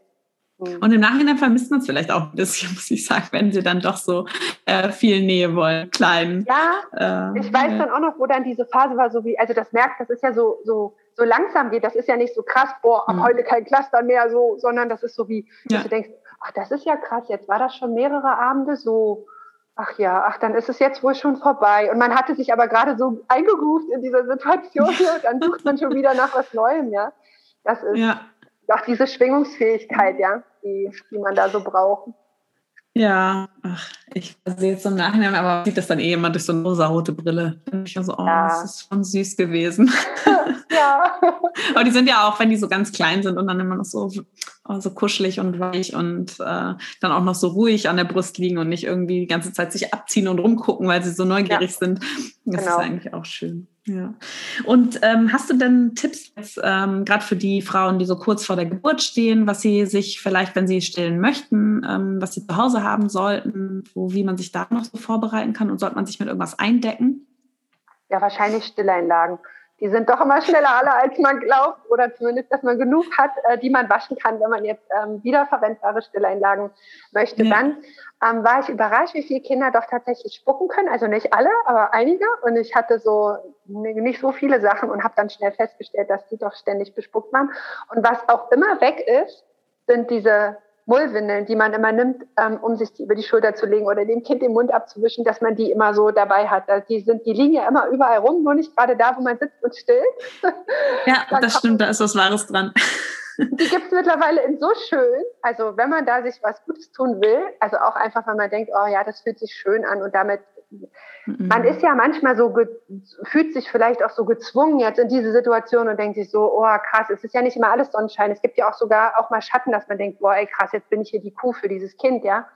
Hm. Und im Nachhinein vermisst man es vielleicht auch ein bisschen, muss ich sagen, wenn sie dann doch so äh, viel Nähe wollen, klein. Ja, äh, ich weiß dann auch noch, wo dann diese Phase war, so wie, also das merkt, das ist ja so, so so langsam geht. Das ist ja nicht so krass, boah, ab mhm. heute kein Cluster mehr, so, sondern das ist so wie, ja. dass du denkst, ach, das ist ja krass, jetzt war das schon mehrere Abende so. Ach ja, ach, dann ist es jetzt wohl schon vorbei. Und man hatte sich aber gerade so eingeruft in dieser Situation und dann sucht man schon wieder nach was Neuem, ja. Das ist ja. auch diese Schwingungsfähigkeit, ja, die, die man da so braucht. Ja, ach, ich sehe jetzt im Nachhinein, aber sieht das dann eh immer durch so eine rosa-rote Brille. Dann ich so, oh, ja. das ist schon süß gewesen. Ja. aber die sind ja auch, wenn die so ganz klein sind und dann immer noch so, oh, so kuschelig und weich und äh, dann auch noch so ruhig an der Brust liegen und nicht irgendwie die ganze Zeit sich abziehen und rumgucken, weil sie so neugierig ja. sind. Das genau. ist eigentlich auch schön. Ja. Und ähm, hast du denn Tipps ähm, gerade für die Frauen, die so kurz vor der Geburt stehen, was sie sich vielleicht, wenn sie stillen möchten, ähm, was sie zu Hause haben sollten, wo, wie man sich da noch so vorbereiten kann und sollte man sich mit irgendwas eindecken? Ja, wahrscheinlich Stilleinlagen. die sind doch immer schneller alle, als man glaubt. Oder zumindest, dass man genug hat, äh, die man waschen kann, wenn man jetzt ähm, wiederverwendbare Stilleinlagen möchte. Ja. Dann ähm, war ich überrascht, wie viele Kinder doch tatsächlich spucken können. Also nicht alle, aber einige. Und ich hatte so nicht so viele Sachen und habe dann schnell festgestellt, dass die doch ständig bespuckt waren. Und was auch immer weg ist, sind diese Mullwindeln, die man immer nimmt, ähm, um sich die über die Schulter zu legen oder dem Kind den Mund abzuwischen, dass man die immer so dabei hat. Die sind, die liegen ja immer überall rum, nur nicht gerade da, wo man sitzt und stillt. Ja, das stimmt, da ist was Wahres dran. Die gibt es mittlerweile in so schön. Also wenn man da sich was Gutes tun will, also auch einfach, wenn man denkt, oh ja, das fühlt sich schön an und damit. Man ist ja manchmal so, fühlt sich vielleicht auch so gezwungen jetzt in diese Situation und denkt sich so, oh krass, es ist ja nicht immer alles Sonnenschein. Es gibt ja auch sogar auch mal Schatten, dass man denkt, boah, ey krass, jetzt bin ich hier die Kuh für dieses Kind, ja.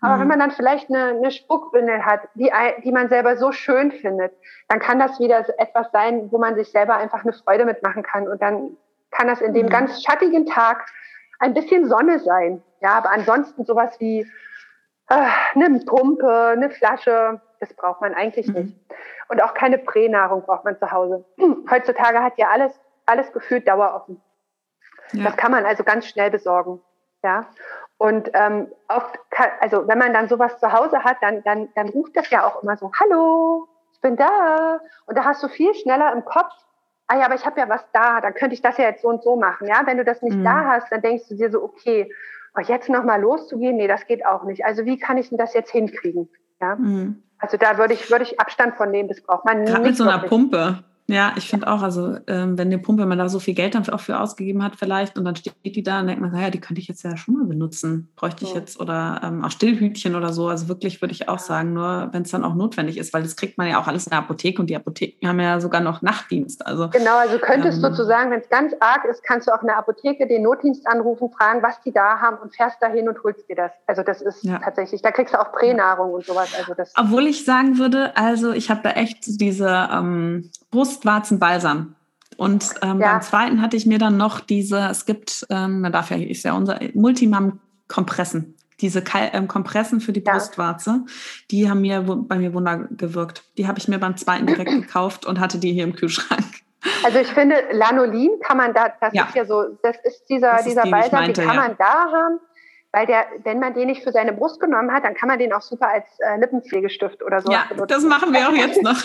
Aber mhm. wenn man dann vielleicht eine, eine Spuckwindel hat, die, die man selber so schön findet, dann kann das wieder etwas sein, wo man sich selber einfach eine Freude mitmachen kann. Und dann kann das in dem mhm. ganz schattigen Tag ein bisschen Sonne sein. Ja, aber ansonsten sowas wie äh, eine Pumpe, eine Flasche, das braucht man eigentlich mhm. nicht. Und auch keine Pränahrung braucht man zu Hause. Heutzutage hat ja alles, alles gefühlt daueroffen. Ja. Das kann man also ganz schnell besorgen. Ja. Und ähm, oft, kann, also wenn man dann sowas zu Hause hat, dann, dann, dann ruft das ja auch immer so, hallo, ich bin da. Und da hast du viel schneller im Kopf, ah ja, aber ich habe ja was da, dann könnte ich das ja jetzt so und so machen. Ja, wenn du das nicht mhm. da hast, dann denkst du dir so, okay, oh, jetzt nochmal loszugehen, nee, das geht auch nicht. Also wie kann ich denn das jetzt hinkriegen? Ja. Mhm. Also da würde ich, würde ich Abstand von nehmen, das braucht man Gerade nicht. mit so einer Pumpe. Ja, ich finde auch, also ähm, wenn eine Pumpe, man da so viel Geld dann auch für ausgegeben hat vielleicht und dann steht die da und denkt man, naja, die könnte ich jetzt ja schon mal benutzen, bräuchte ich ja. jetzt oder ähm, auch Stillhütchen oder so. Also wirklich würde ich auch sagen, nur wenn es dann auch notwendig ist, weil das kriegt man ja auch alles in der Apotheke und die Apotheken haben ja sogar noch Nachtdienst. Also genau, also könntest ähm, sozusagen, wenn es ganz arg ist, kannst du auch in der Apotheke den Notdienst anrufen, fragen, was die da haben und fährst dahin und holst dir das. Also das ist ja. tatsächlich, da kriegst du auch Pränahrung und sowas. Also das. Obwohl ich sagen würde, also ich habe da echt diese ähm, Brustwarzenbalsam. Und ähm, ja. beim zweiten hatte ich mir dann noch diese, es gibt, ähm, da darf ja, ist ja unser Multimam-Kompressen. Diese Kal ähm, Kompressen für die ja. Brustwarze, die haben mir bei mir Wunder gewirkt. Die habe ich mir beim zweiten direkt gekauft und hatte die hier im Kühlschrank. Also ich finde, Lanolin kann man da, das ja. ist ja so, das ist dieser, das dieser die, Balsam, meinte, den kann man da haben weil der, wenn man den nicht für seine Brust genommen hat, dann kann man den auch super als äh, Lippenpflegestift oder so ja, benutzen. das machen wir auch jetzt noch.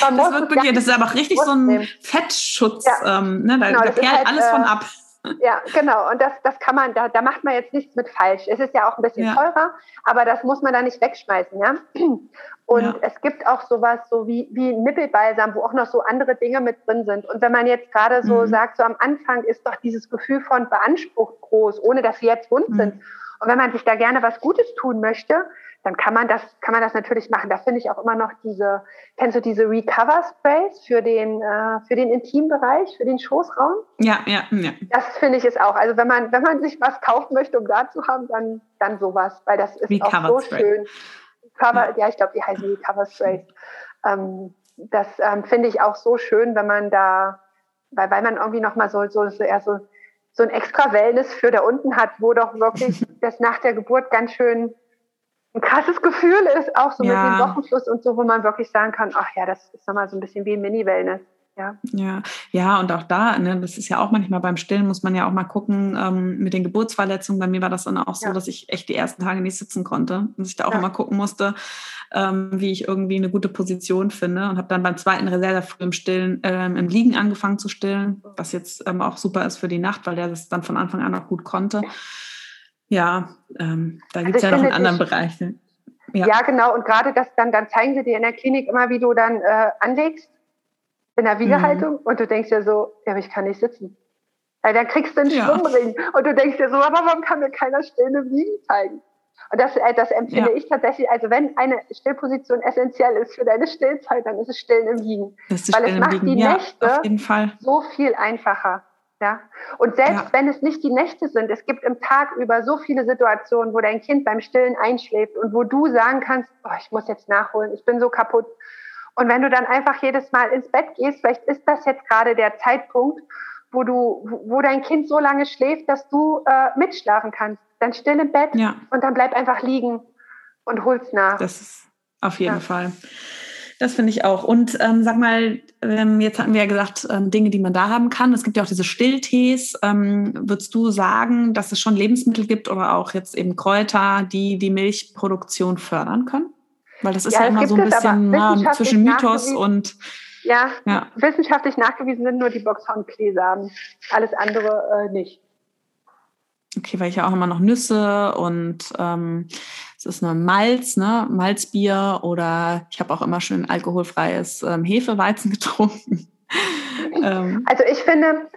das, wird wirklich, das ist aber auch richtig so ein Fettschutz. Ja. Ähm, ne? Da, genau, da perlt halt, alles von äh, ab. Ja, genau. Und das, das kann man, da, da macht man jetzt nichts mit falsch. Es ist ja auch ein bisschen ja. teurer, aber das muss man da nicht wegschmeißen, ja. Und ja. es gibt auch sowas so wie, wie Nippelbalsam, wo auch noch so andere Dinge mit drin sind. Und wenn man jetzt gerade so mhm. sagt, so am Anfang ist doch dieses Gefühl von beansprucht groß, ohne dass sie jetzt wund mhm. sind. Und wenn man sich da gerne was Gutes tun möchte, dann kann man das, kann man das natürlich machen. Da finde ich auch immer noch diese, kennst du diese Recover Sprays für den, äh, für den Intimbereich, für den Schoßraum? Ja, ja, ja. Das finde ich es auch. Also wenn man, wenn man sich was kaufen möchte, um da zu haben, dann, dann sowas, weil das ist Recovered auch so Spray. schön. Cover, ja. ja, ich glaube, die heißen Recover Sprays. Ähm, das ähm, finde ich auch so schön, wenn man da, weil, weil man irgendwie nochmal so, so, so eher so, so ein extra Wellness für da unten hat, wo doch wirklich das nach der Geburt ganz schön ein krasses Gefühl ist, auch so ja. mit dem Wochenfluss und so, wo man wirklich sagen kann, ach ja, das ist nochmal so ein bisschen wie ein Mini-Wellness. Ja. ja, ja, und auch da, ne, das ist ja auch manchmal beim Stillen, muss man ja auch mal gucken ähm, mit den Geburtsverletzungen. Bei mir war das dann auch so, ja. dass ich echt die ersten Tage nicht sitzen konnte und ich da auch ja. immer gucken musste, ähm, wie ich irgendwie eine gute Position finde und habe dann beim zweiten Reserve früh im Stillen, ähm, im Liegen angefangen zu stillen, was jetzt ähm, auch super ist für die Nacht, weil der das dann von Anfang an auch gut konnte. Ja, ähm, da gibt es also ja noch einen anderen Bereich. Ja. ja. genau. Und gerade das dann, dann zeigen sie dir in der Klinik immer, wie du dann äh, anlegst in der Wiegehaltung mhm. und du denkst dir so, ja, aber ich kann nicht sitzen. Weil dann kriegst du einen ja. Schwimmring und du denkst dir so, aber warum kann mir keiner stillende Wiegen zeigen? Und das, äh, das empfinde ja. ich tatsächlich, also wenn eine Stillposition essentiell ist für deine Stillzeit, dann ist es Stillen im Wiegen. Weil es macht die ja, Nächte so viel einfacher. Ja? Und selbst ja. wenn es nicht die Nächte sind, es gibt im Tag über so viele Situationen, wo dein Kind beim Stillen einschläft und wo du sagen kannst, oh, ich muss jetzt nachholen, ich bin so kaputt. Und wenn du dann einfach jedes Mal ins Bett gehst, vielleicht ist das jetzt gerade der Zeitpunkt, wo du, wo dein Kind so lange schläft, dass du äh, mitschlafen kannst. Dann still im Bett ja. und dann bleib einfach liegen und hol's nach. Das ist auf jeden ja. Fall. Das finde ich auch. Und ähm, sag mal, ähm, jetzt hatten wir ja gesagt, ähm, Dinge, die man da haben kann. Es gibt ja auch diese Stilltees. Ähm, würdest du sagen, dass es schon Lebensmittel gibt oder auch jetzt eben Kräuter, die die Milchproduktion fördern können? Weil das ist ja, ja immer so ein bisschen na, zwischen Mythos und ja, ja, wissenschaftlich nachgewiesen sind nur die Boxhornkleesamen. Alles andere äh, nicht. Okay, weil ich ja auch immer noch Nüsse und ähm, es ist eine Malz, ne, Malzbier oder ich habe auch immer schön alkoholfreies ähm, Hefeweizen getrunken. ähm. Also ich finde,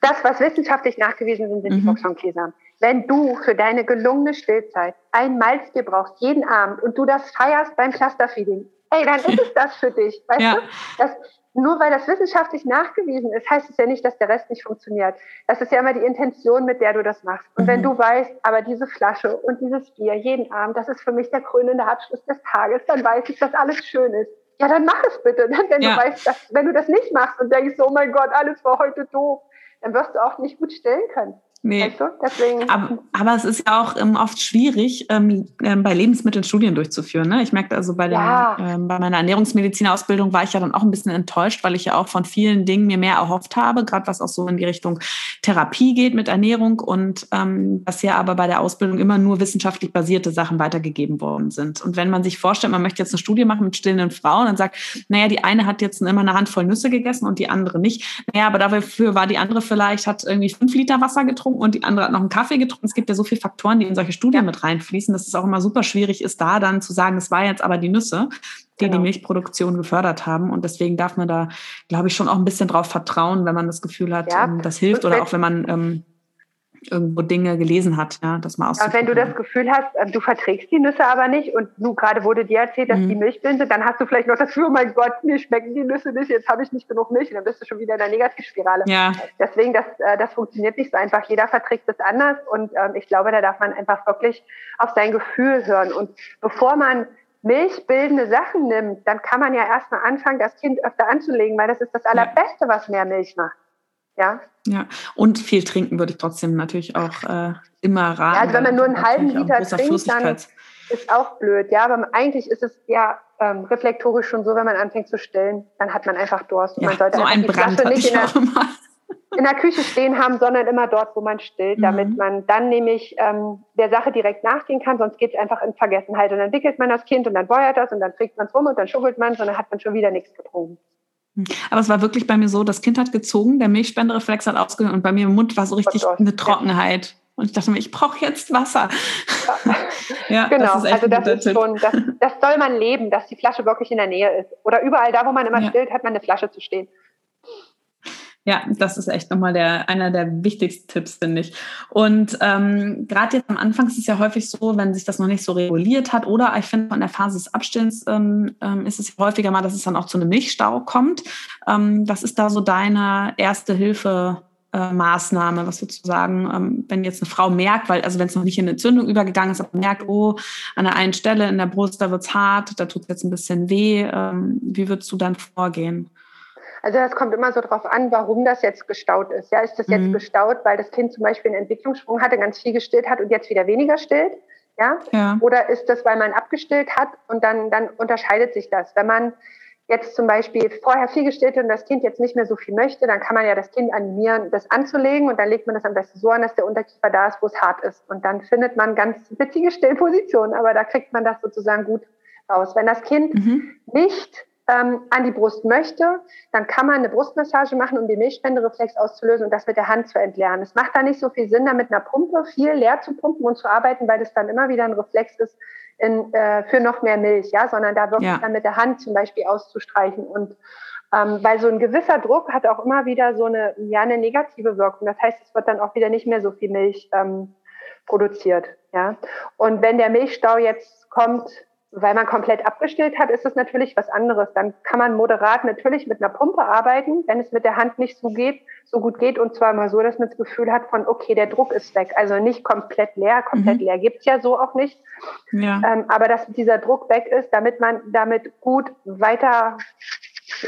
das, was wissenschaftlich nachgewiesen sind, sind mhm. die Boxhornkleesamen. Wenn du für deine gelungene Stillzeit ein Malzbier brauchst, jeden Abend, und du das feierst beim Clusterfeeding, ey, dann ist es das für dich. Weißt ja. du? Das, nur weil das wissenschaftlich nachgewiesen ist, heißt es ja nicht, dass der Rest nicht funktioniert. Das ist ja immer die Intention, mit der du das machst. Und mhm. wenn du weißt, aber diese Flasche und dieses Bier jeden Abend, das ist für mich der krönende Abschluss des Tages, dann weiß ich, dass alles schön ist. Ja, dann mach es bitte. Wenn ja. du weißt, dass, wenn du das nicht machst und denkst, oh mein Gott, alles war heute doof, dann wirst du auch nicht gut stillen können. Nee. Weißt du? Deswegen. Aber, aber, es ist ja auch ähm, oft schwierig, ähm, ähm, bei Lebensmitteln Studien durchzuführen. Ne? Ich merke also bei, ja. ähm, bei meiner Ernährungsmedizinerausbildung war ich ja dann auch ein bisschen enttäuscht, weil ich ja auch von vielen Dingen mir mehr erhofft habe, gerade was auch so in die Richtung Therapie geht mit Ernährung und ähm, dass ja aber bei der Ausbildung immer nur wissenschaftlich basierte Sachen weitergegeben worden sind. Und wenn man sich vorstellt, man möchte jetzt eine Studie machen mit stillenden Frauen und sagt, naja, die eine hat jetzt immer eine Handvoll Nüsse gegessen und die andere nicht. Naja, aber dafür war die andere vielleicht, hat irgendwie fünf Liter Wasser getrunken und die andere hat noch einen Kaffee getrunken. Es gibt ja so viele Faktoren, die in solche Studien ja. mit reinfließen, dass es auch immer super schwierig ist, da dann zu sagen, es war jetzt aber die Nüsse, die genau. die Milchproduktion gefördert haben. Und deswegen darf man da, glaube ich, schon auch ein bisschen drauf vertrauen, wenn man das Gefühl hat, ja. Ähm, das hilft oder auch wenn man ähm, irgendwo Dinge gelesen hat, ja, das mal Aber wenn du das Gefühl hast, äh, du verträgst die Nüsse aber nicht und du gerade wurde dir erzählt, dass mhm. die Milch sind, dann hast du vielleicht noch das Gefühl, oh mein Gott, mir schmecken die Nüsse nicht, jetzt habe ich nicht genug Milch und dann bist du schon wieder in der Negativspirale. Ja. Deswegen, das, äh, das funktioniert nicht so einfach. Jeder verträgt es anders und ähm, ich glaube, da darf man einfach wirklich auf sein Gefühl hören. Und bevor man milchbildende Sachen nimmt, dann kann man ja erstmal anfangen, das Kind öfter anzulegen, weil das ist das Allerbeste, was mehr Milch macht. Ja. Ja, und viel trinken würde ich trotzdem natürlich auch äh, immer raten. Ja, also wenn man nur einen halben Liter trinkt, dann ist auch blöd. Ja, aber eigentlich ist es ja ähm, reflektorisch schon so, wenn man anfängt zu stillen, dann hat man einfach Durst. Ja, man sollte so ein Brand nicht in der, in der, Küche stehen haben, sondern immer dort, wo man stillt, mhm. damit man dann nämlich ähm, der Sache direkt nachgehen kann, sonst geht es einfach in Vergessenheit. Und dann wickelt man das Kind und dann beuert das und dann trägt man es rum und dann schubbelt man es und dann hat man schon wieder nichts getrunken. Aber es war wirklich bei mir so, das Kind hat gezogen, der Milchspendereflex hat ausgegangen und bei mir im Mund war so richtig oh eine Trockenheit. Und ich dachte mir, ich brauche jetzt Wasser. ja, genau, das also das ist schon, das, das, soll man leben, dass die Flasche wirklich in der Nähe ist. Oder überall da, wo man immer ja. stillt, hat man eine Flasche zu stehen. Ja, das ist echt nochmal der, einer der wichtigsten Tipps, finde ich. Und ähm, gerade jetzt am Anfang ist es ja häufig so, wenn sich das noch nicht so reguliert hat oder ich finde von der Phase des Abstillens ähm, ähm, ist es häufiger mal, dass es dann auch zu einem Milchstau kommt. Ähm, was ist da so deine erste Hilfe? Äh, was sozusagen, ähm, wenn jetzt eine Frau merkt, weil, also wenn es noch nicht in eine Entzündung übergegangen ist, aber merkt, oh, an der einen Stelle in der Brust, da wird's hart, da tut es jetzt ein bisschen weh, ähm, wie würdest du dann vorgehen? Also das kommt immer so drauf an, warum das jetzt gestaut ist. Ja, ist das jetzt mhm. gestaut, weil das Kind zum Beispiel einen Entwicklungssprung hatte, ganz viel gestillt hat und jetzt wieder weniger stillt? Ja? ja. Oder ist das, weil man abgestillt hat und dann, dann unterscheidet sich das. Wenn man jetzt zum Beispiel vorher viel gestillt und das Kind jetzt nicht mehr so viel möchte, dann kann man ja das Kind animieren, das anzulegen und dann legt man das am besten so an, dass der Unterkiefer da ist, wo es hart ist. Und dann findet man ganz witzige Stillpositionen, aber da kriegt man das sozusagen gut raus. Wenn das Kind mhm. nicht ähm, an die Brust möchte, dann kann man eine Brustmassage machen, um den Milchspendereflex auszulösen und das mit der Hand zu entleeren. Es macht da nicht so viel Sinn, da mit einer Pumpe viel leer zu pumpen und zu arbeiten, weil das dann immer wieder ein Reflex ist in, äh, für noch mehr Milch, ja, sondern da wirklich ja. dann mit der Hand zum Beispiel auszustreichen und ähm, weil so ein gewisser Druck hat auch immer wieder so eine, ja, eine negative Wirkung. Das heißt, es wird dann auch wieder nicht mehr so viel Milch ähm, produziert. Ja? Und wenn der Milchstau jetzt kommt, weil man komplett abgestillt hat, ist es natürlich was anderes. Dann kann man moderat natürlich mit einer Pumpe arbeiten, wenn es mit der Hand nicht so geht, so gut geht und zwar mal so, dass man das Gefühl hat von, okay, der Druck ist weg. Also nicht komplett leer, komplett mhm. leer gibt's ja so auch nicht. Ja. Ähm, aber dass dieser Druck weg ist, damit man damit gut weiter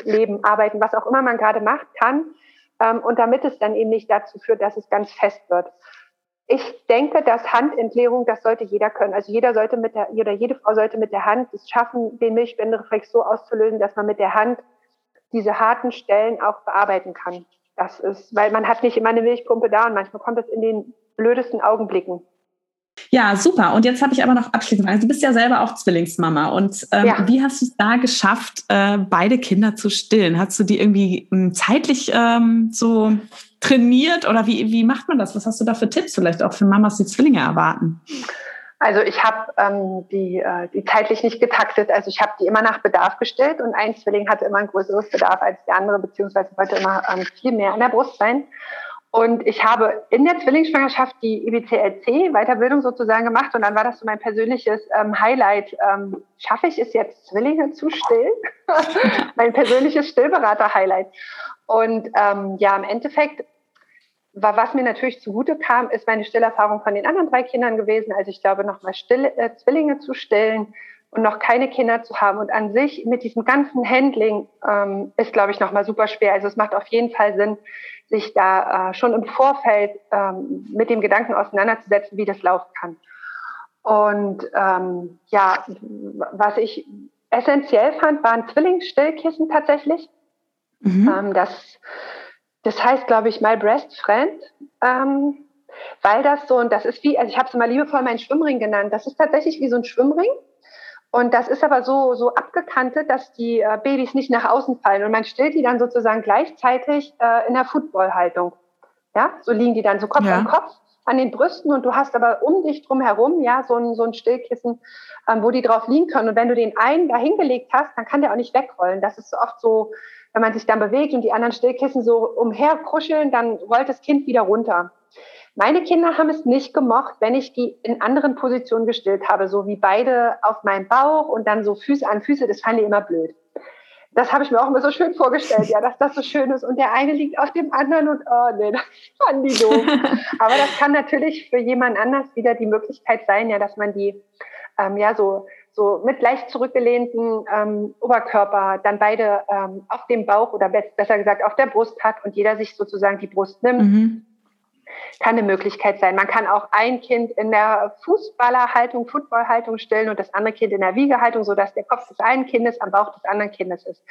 leben, arbeiten, was auch immer man gerade macht, kann. Ähm, und damit es dann eben nicht dazu führt, dass es ganz fest wird. Ich denke, dass Handentleerung, das sollte jeder können. Also jeder sollte mit der, oder jede Frau sollte mit der Hand es schaffen, den Milchspendereflex so auszulösen, dass man mit der Hand diese harten Stellen auch bearbeiten kann. Das ist, weil man hat nicht immer eine Milchpumpe da und manchmal kommt es in den blödesten Augenblicken. Ja, super. Und jetzt habe ich aber noch abschließend Frage. Du bist ja selber auch Zwillingsmama. Und ähm, ja. wie hast du es da geschafft, äh, beide Kinder zu stillen? Hast du die irgendwie ähm, zeitlich ähm, so trainiert oder wie, wie macht man das? Was hast du da für Tipps vielleicht auch für Mamas, die Zwillinge erwarten? Also ich habe ähm, die, äh, die zeitlich nicht getaktet. Also ich habe die immer nach Bedarf gestellt und ein Zwilling hatte immer ein größeres Bedarf als der andere, beziehungsweise wollte immer ähm, viel mehr an der Brust sein. Und ich habe in der Zwillingsschwangerschaft die IBCLC Weiterbildung sozusagen gemacht und dann war das so mein persönliches ähm, Highlight. Ähm, schaffe ich es jetzt, Zwillinge zu stillen? mein persönliches Stillberater-Highlight. Und ähm, ja, im Endeffekt was mir natürlich zugute kam, ist meine Stillerfahrung von den anderen drei Kindern gewesen. Also ich glaube, nochmal äh, Zwillinge zu stillen und noch keine Kinder zu haben und an sich mit diesem ganzen Handling ähm, ist, glaube ich, nochmal super schwer. Also es macht auf jeden Fall Sinn, sich da äh, schon im Vorfeld ähm, mit dem Gedanken auseinanderzusetzen, wie das laufen kann. Und ähm, ja, was ich essentiell fand, waren Zwillingsstillkissen tatsächlich. Mhm. Ähm, das das heißt, glaube ich, My Breast Friend, ähm, weil das so, und das ist wie, also ich habe es mal liebevoll meinen Schwimmring genannt, das ist tatsächlich wie so ein Schwimmring. Und das ist aber so, so abgekantet, dass die äh, Babys nicht nach außen fallen. Und man stellt die dann sozusagen gleichzeitig äh, in der Footballhaltung. Ja, so liegen die dann so Kopf ja. an Kopf an den Brüsten und du hast aber um dich drum herum, ja, so ein, so ein Stillkissen, ähm, wo die drauf liegen können. Und wenn du den einen da hingelegt hast, dann kann der auch nicht wegrollen. Das ist oft so, wenn man sich dann bewegt und die anderen Stillkissen so umherkuscheln, dann rollt das Kind wieder runter. Meine Kinder haben es nicht gemocht, wenn ich die in anderen Positionen gestillt habe, so wie beide auf meinem Bauch und dann so Füße an Füße. Das fanden die immer blöd. Das habe ich mir auch immer so schön vorgestellt, ja, dass das so schön ist. Und der eine liegt auf dem anderen und oh nee, das fanden die so. Aber das kann natürlich für jemand anders wieder die Möglichkeit sein, ja, dass man die ähm, ja so so mit leicht zurückgelehnten ähm, Oberkörper dann beide ähm, auf dem Bauch oder besser gesagt auf der Brust hat und jeder sich sozusagen die Brust nimmt. Mhm. Kann eine Möglichkeit sein. Man kann auch ein Kind in der Fußballerhaltung, Footballhaltung stellen und das andere Kind in der Wiegehaltung, sodass der Kopf des einen Kindes am Bauch des anderen Kindes ist.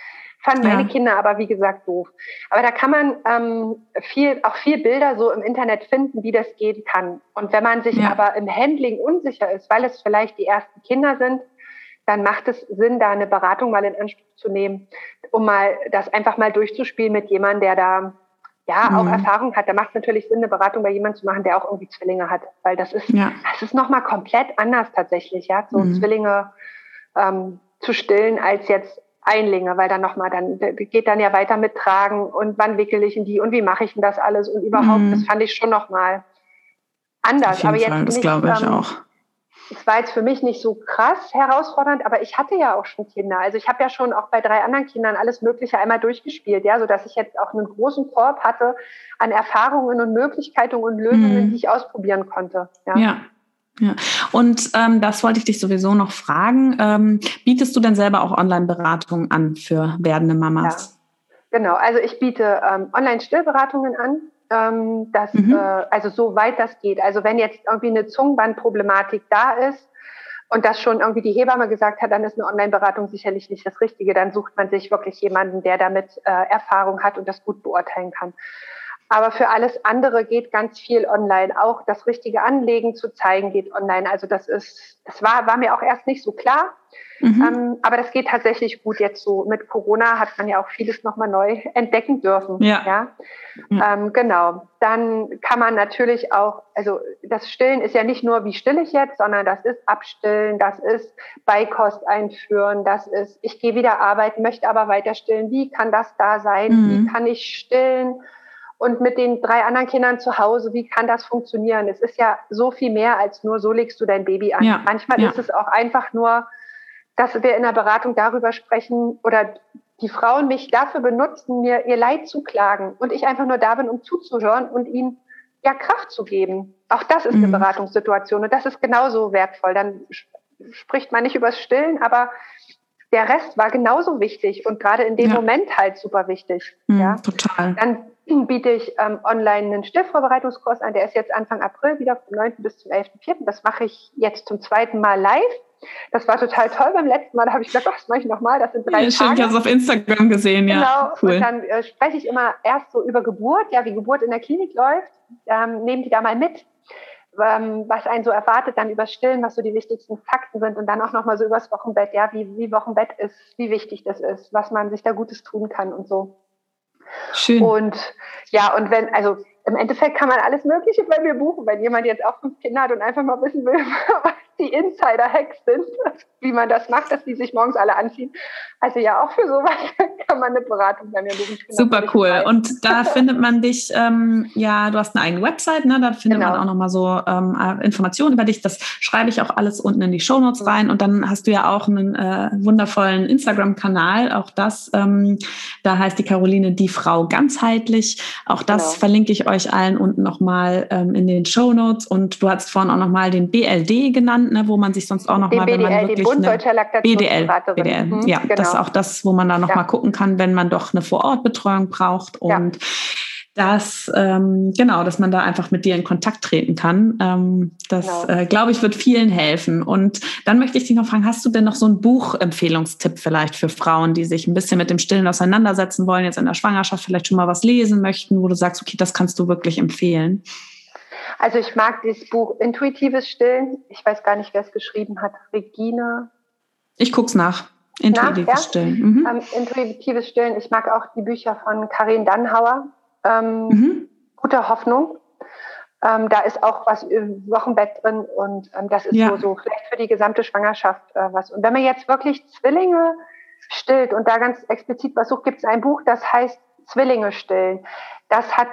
Fanden ja. meine Kinder aber, wie gesagt, doof. Aber da kann man ähm, viel, auch viel Bilder so im Internet finden, wie das gehen kann. Und wenn man sich ja. aber im Handling unsicher ist, weil es vielleicht die ersten Kinder sind, dann macht es Sinn, da eine Beratung mal in Anspruch zu nehmen, um mal das einfach mal durchzuspielen mit jemandem, der da ja auch mhm. Erfahrung hat. Da macht es natürlich Sinn, eine Beratung bei jemandem zu machen, der auch irgendwie Zwillinge hat, weil das ist, ja. das ist nochmal komplett anders tatsächlich, ja, so mhm. Zwillinge ähm, zu stillen als jetzt Einlinge, weil dann nochmal, dann geht dann ja weiter mit Tragen und wann wickel ich in die und wie mache ich denn das alles und überhaupt, mhm. das fand ich schon nochmal anders. Aber jetzt Fall, das glaube ich ähm, auch es war jetzt für mich nicht so krass herausfordernd, aber ich hatte ja auch schon Kinder. Also ich habe ja schon auch bei drei anderen Kindern alles Mögliche einmal durchgespielt, ja, so dass ich jetzt auch einen großen Korb hatte an Erfahrungen und Möglichkeiten und Lösungen, mhm. die ich ausprobieren konnte. Ja. ja. Ja, und ähm, das wollte ich dich sowieso noch fragen. Ähm, bietest du denn selber auch Online-Beratungen an für werdende Mamas? Ja, genau. Also ich biete ähm, Online-Stillberatungen an ähm, dass, mhm. äh, also so weit das geht. Also wenn jetzt irgendwie eine Zungenbandproblematik da ist und das schon irgendwie die Hebamme gesagt hat, dann ist eine Online-Beratung sicherlich nicht das Richtige. Dann sucht man sich wirklich jemanden, der damit äh, Erfahrung hat und das gut beurteilen kann. Aber für alles andere geht ganz viel online. Auch das richtige Anlegen zu zeigen geht online. Also das ist, das war, war mir auch erst nicht so klar. Mhm. Ähm, aber das geht tatsächlich gut jetzt so. Mit Corona hat man ja auch vieles nochmal neu entdecken dürfen. Ja. ja? Mhm. Ähm, genau. Dann kann man natürlich auch, also das Stillen ist ja nicht nur, wie still ich jetzt, sondern das ist Abstillen, das ist Beikost einführen, das ist, ich gehe wieder arbeiten, möchte aber weiter stillen. Wie kann das da sein? Mhm. Wie kann ich stillen? Und mit den drei anderen Kindern zu Hause, wie kann das funktionieren? Es ist ja so viel mehr als nur, so legst du dein Baby an. Ja. Manchmal ja. ist es auch einfach nur, dass wir in der Beratung darüber sprechen oder die Frauen mich dafür benutzen, mir ihr Leid zu klagen und ich einfach nur da bin, um zuzuhören und ihnen ja Kraft zu geben. Auch das ist mhm. eine Beratungssituation und das ist genauso wertvoll. Dann spricht man nicht übers Stillen, aber der Rest war genauso wichtig und gerade in dem ja. Moment halt super wichtig. Mhm, ja, total. Dann biete ich ähm, online einen Stiftvorbereitungskurs an. Der ist jetzt Anfang April wieder vom 9. bis zum 11.4. Das mache ich jetzt zum zweiten Mal live. Das war total toll beim letzten Mal. Da habe ich gesagt, ach, das mache ich nochmal. Das sind drei ja, Tage. Ich habe das auf Instagram gesehen, ja. Genau. Cool. Und dann äh, spreche ich immer erst so über Geburt, ja, wie Geburt in der Klinik läuft. Ähm, nehmen die da mal mit, ähm, was einen so erwartet, dann über Stillen, was so die wichtigsten Fakten sind und dann auch nochmal so übers Wochenbett, ja, wie, wie Wochenbett ist, wie wichtig das ist, was man sich da Gutes tun kann und so. Schön. Und ja, und wenn, also im Endeffekt kann man alles Mögliche bei mir buchen, wenn jemand jetzt auch fünf Kinder hat und einfach mal wissen will, die Insider-Hacks sind, wie man das macht, dass die sich morgens alle anziehen. Also ja, auch für sowas kann man eine Beratung bei mir buchen. Super cool. Frei. Und da findet man dich, ähm, ja, du hast eine eigene Website, ne? da findet genau. man auch nochmal so ähm, äh, Informationen über dich. Das schreibe ich auch alles unten in die Shownotes mhm. rein. Und dann hast du ja auch einen äh, wundervollen Instagram-Kanal, auch das, ähm, da heißt die Caroline die Frau ganzheitlich. Auch das genau. verlinke ich euch allen unten nochmal ähm, in den Shownotes. Und du hast vorhin auch nochmal den BLD genannt genannt, ne, wo man sich sonst auch noch mal, wenn man wirklich die BDL, BDL, mhm, ja, genau. das ist auch das, wo man dann noch ja. mal gucken kann, wenn man doch eine Vorortbetreuung braucht und ja. dass ähm, genau, dass man da einfach mit dir in Kontakt treten kann. Ähm, das genau. äh, glaube ich wird vielen helfen. Und dann möchte ich dich noch fragen: Hast du denn noch so einen Buchempfehlungstipp vielleicht für Frauen, die sich ein bisschen mit dem Stillen auseinandersetzen wollen, jetzt in der Schwangerschaft vielleicht schon mal was lesen möchten, wo du sagst, okay, das kannst du wirklich empfehlen? Also ich mag dieses Buch Intuitives Stillen. Ich weiß gar nicht, wer es geschrieben hat. Regine. Ich guck's nach. Intuitives nach, ja? Stillen. Mhm. Ähm, Intuitives Stillen. Ich mag auch die Bücher von Karin Dannhauer. Ähm, mhm. Gute Hoffnung. Ähm, da ist auch was im Wochenbett drin und ähm, das ist ja. so, so vielleicht für die gesamte Schwangerschaft äh, was. Und wenn man jetzt wirklich Zwillinge stillt und da ganz explizit was sucht, gibt es ein Buch, das heißt Zwillinge stillen. Das hat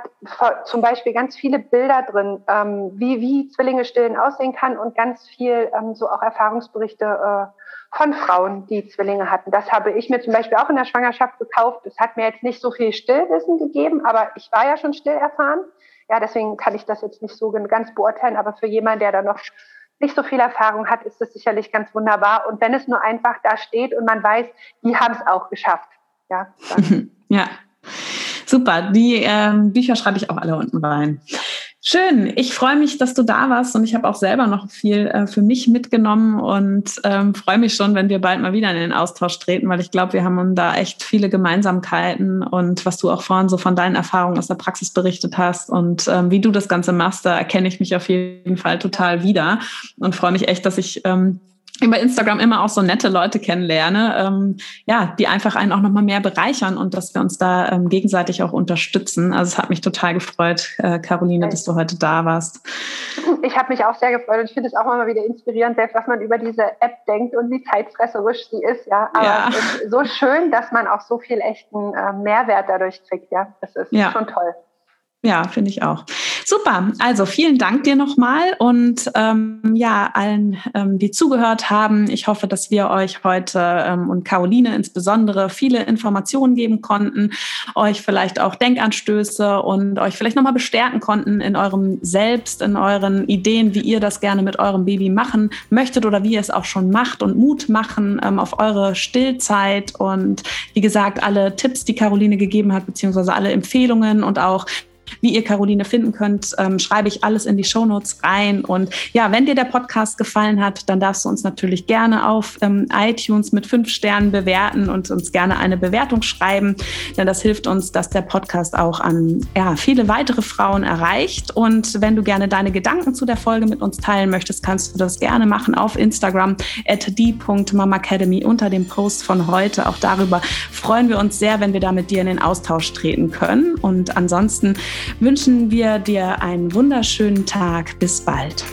zum Beispiel ganz viele Bilder drin, ähm, wie, wie Zwillinge stillen aussehen kann und ganz viel ähm, so auch Erfahrungsberichte äh, von Frauen, die Zwillinge hatten. Das habe ich mir zum Beispiel auch in der Schwangerschaft gekauft. Das hat mir jetzt nicht so viel Stillwissen gegeben, aber ich war ja schon still erfahren. Ja, deswegen kann ich das jetzt nicht so ganz beurteilen, aber für jemanden, der da noch nicht so viel Erfahrung hat, ist das sicherlich ganz wunderbar. Und wenn es nur einfach da steht und man weiß, die haben es auch geschafft. Ja, ja. Super, die ähm, Bücher schreibe ich auch alle unten rein. Schön, ich freue mich, dass du da warst und ich habe auch selber noch viel äh, für mich mitgenommen und ähm, freue mich schon, wenn wir bald mal wieder in den Austausch treten, weil ich glaube, wir haben da echt viele Gemeinsamkeiten und was du auch vorhin so von deinen Erfahrungen aus der Praxis berichtet hast und ähm, wie du das Ganze machst, da erkenne ich mich auf jeden Fall total wieder und freue mich echt, dass ich ähm, über Instagram immer auch so nette Leute kennenlerne, ähm, ja, die einfach einen auch nochmal mehr bereichern und dass wir uns da ähm, gegenseitig auch unterstützen. Also es hat mich total gefreut, äh, Caroline, dass du heute da warst. Ich habe mich auch sehr gefreut und ich finde es auch immer wieder inspirierend, selbst was man über diese App denkt und wie zeitfresserisch sie ist, ja. Aber ja. es ist so schön, dass man auch so viel echten äh, Mehrwert dadurch kriegt, ja. Das ist ja. schon toll. Ja, finde ich auch. Super. Also vielen Dank dir nochmal und ähm, ja, allen, ähm, die zugehört haben. Ich hoffe, dass wir euch heute ähm, und Caroline insbesondere viele Informationen geben konnten, euch vielleicht auch Denkanstöße und euch vielleicht nochmal bestärken konnten in eurem Selbst, in euren Ideen, wie ihr das gerne mit eurem Baby machen möchtet oder wie ihr es auch schon macht und Mut machen ähm, auf eure Stillzeit. Und wie gesagt, alle Tipps, die Caroline gegeben hat, beziehungsweise alle Empfehlungen und auch wie ihr Caroline finden könnt, ähm, schreibe ich alles in die Shownotes rein. Und ja, wenn dir der Podcast gefallen hat, dann darfst du uns natürlich gerne auf ähm, iTunes mit fünf Sternen bewerten und uns gerne eine Bewertung schreiben, denn das hilft uns, dass der Podcast auch an ja, viele weitere Frauen erreicht. Und wenn du gerne deine Gedanken zu der Folge mit uns teilen möchtest, kannst du das gerne machen auf Instagram at die.mamacademy unter dem Post von heute. Auch darüber freuen wir uns sehr, wenn wir da mit dir in den Austausch treten können. Und ansonsten wünschen wir dir einen wunderschönen Tag. Bis bald.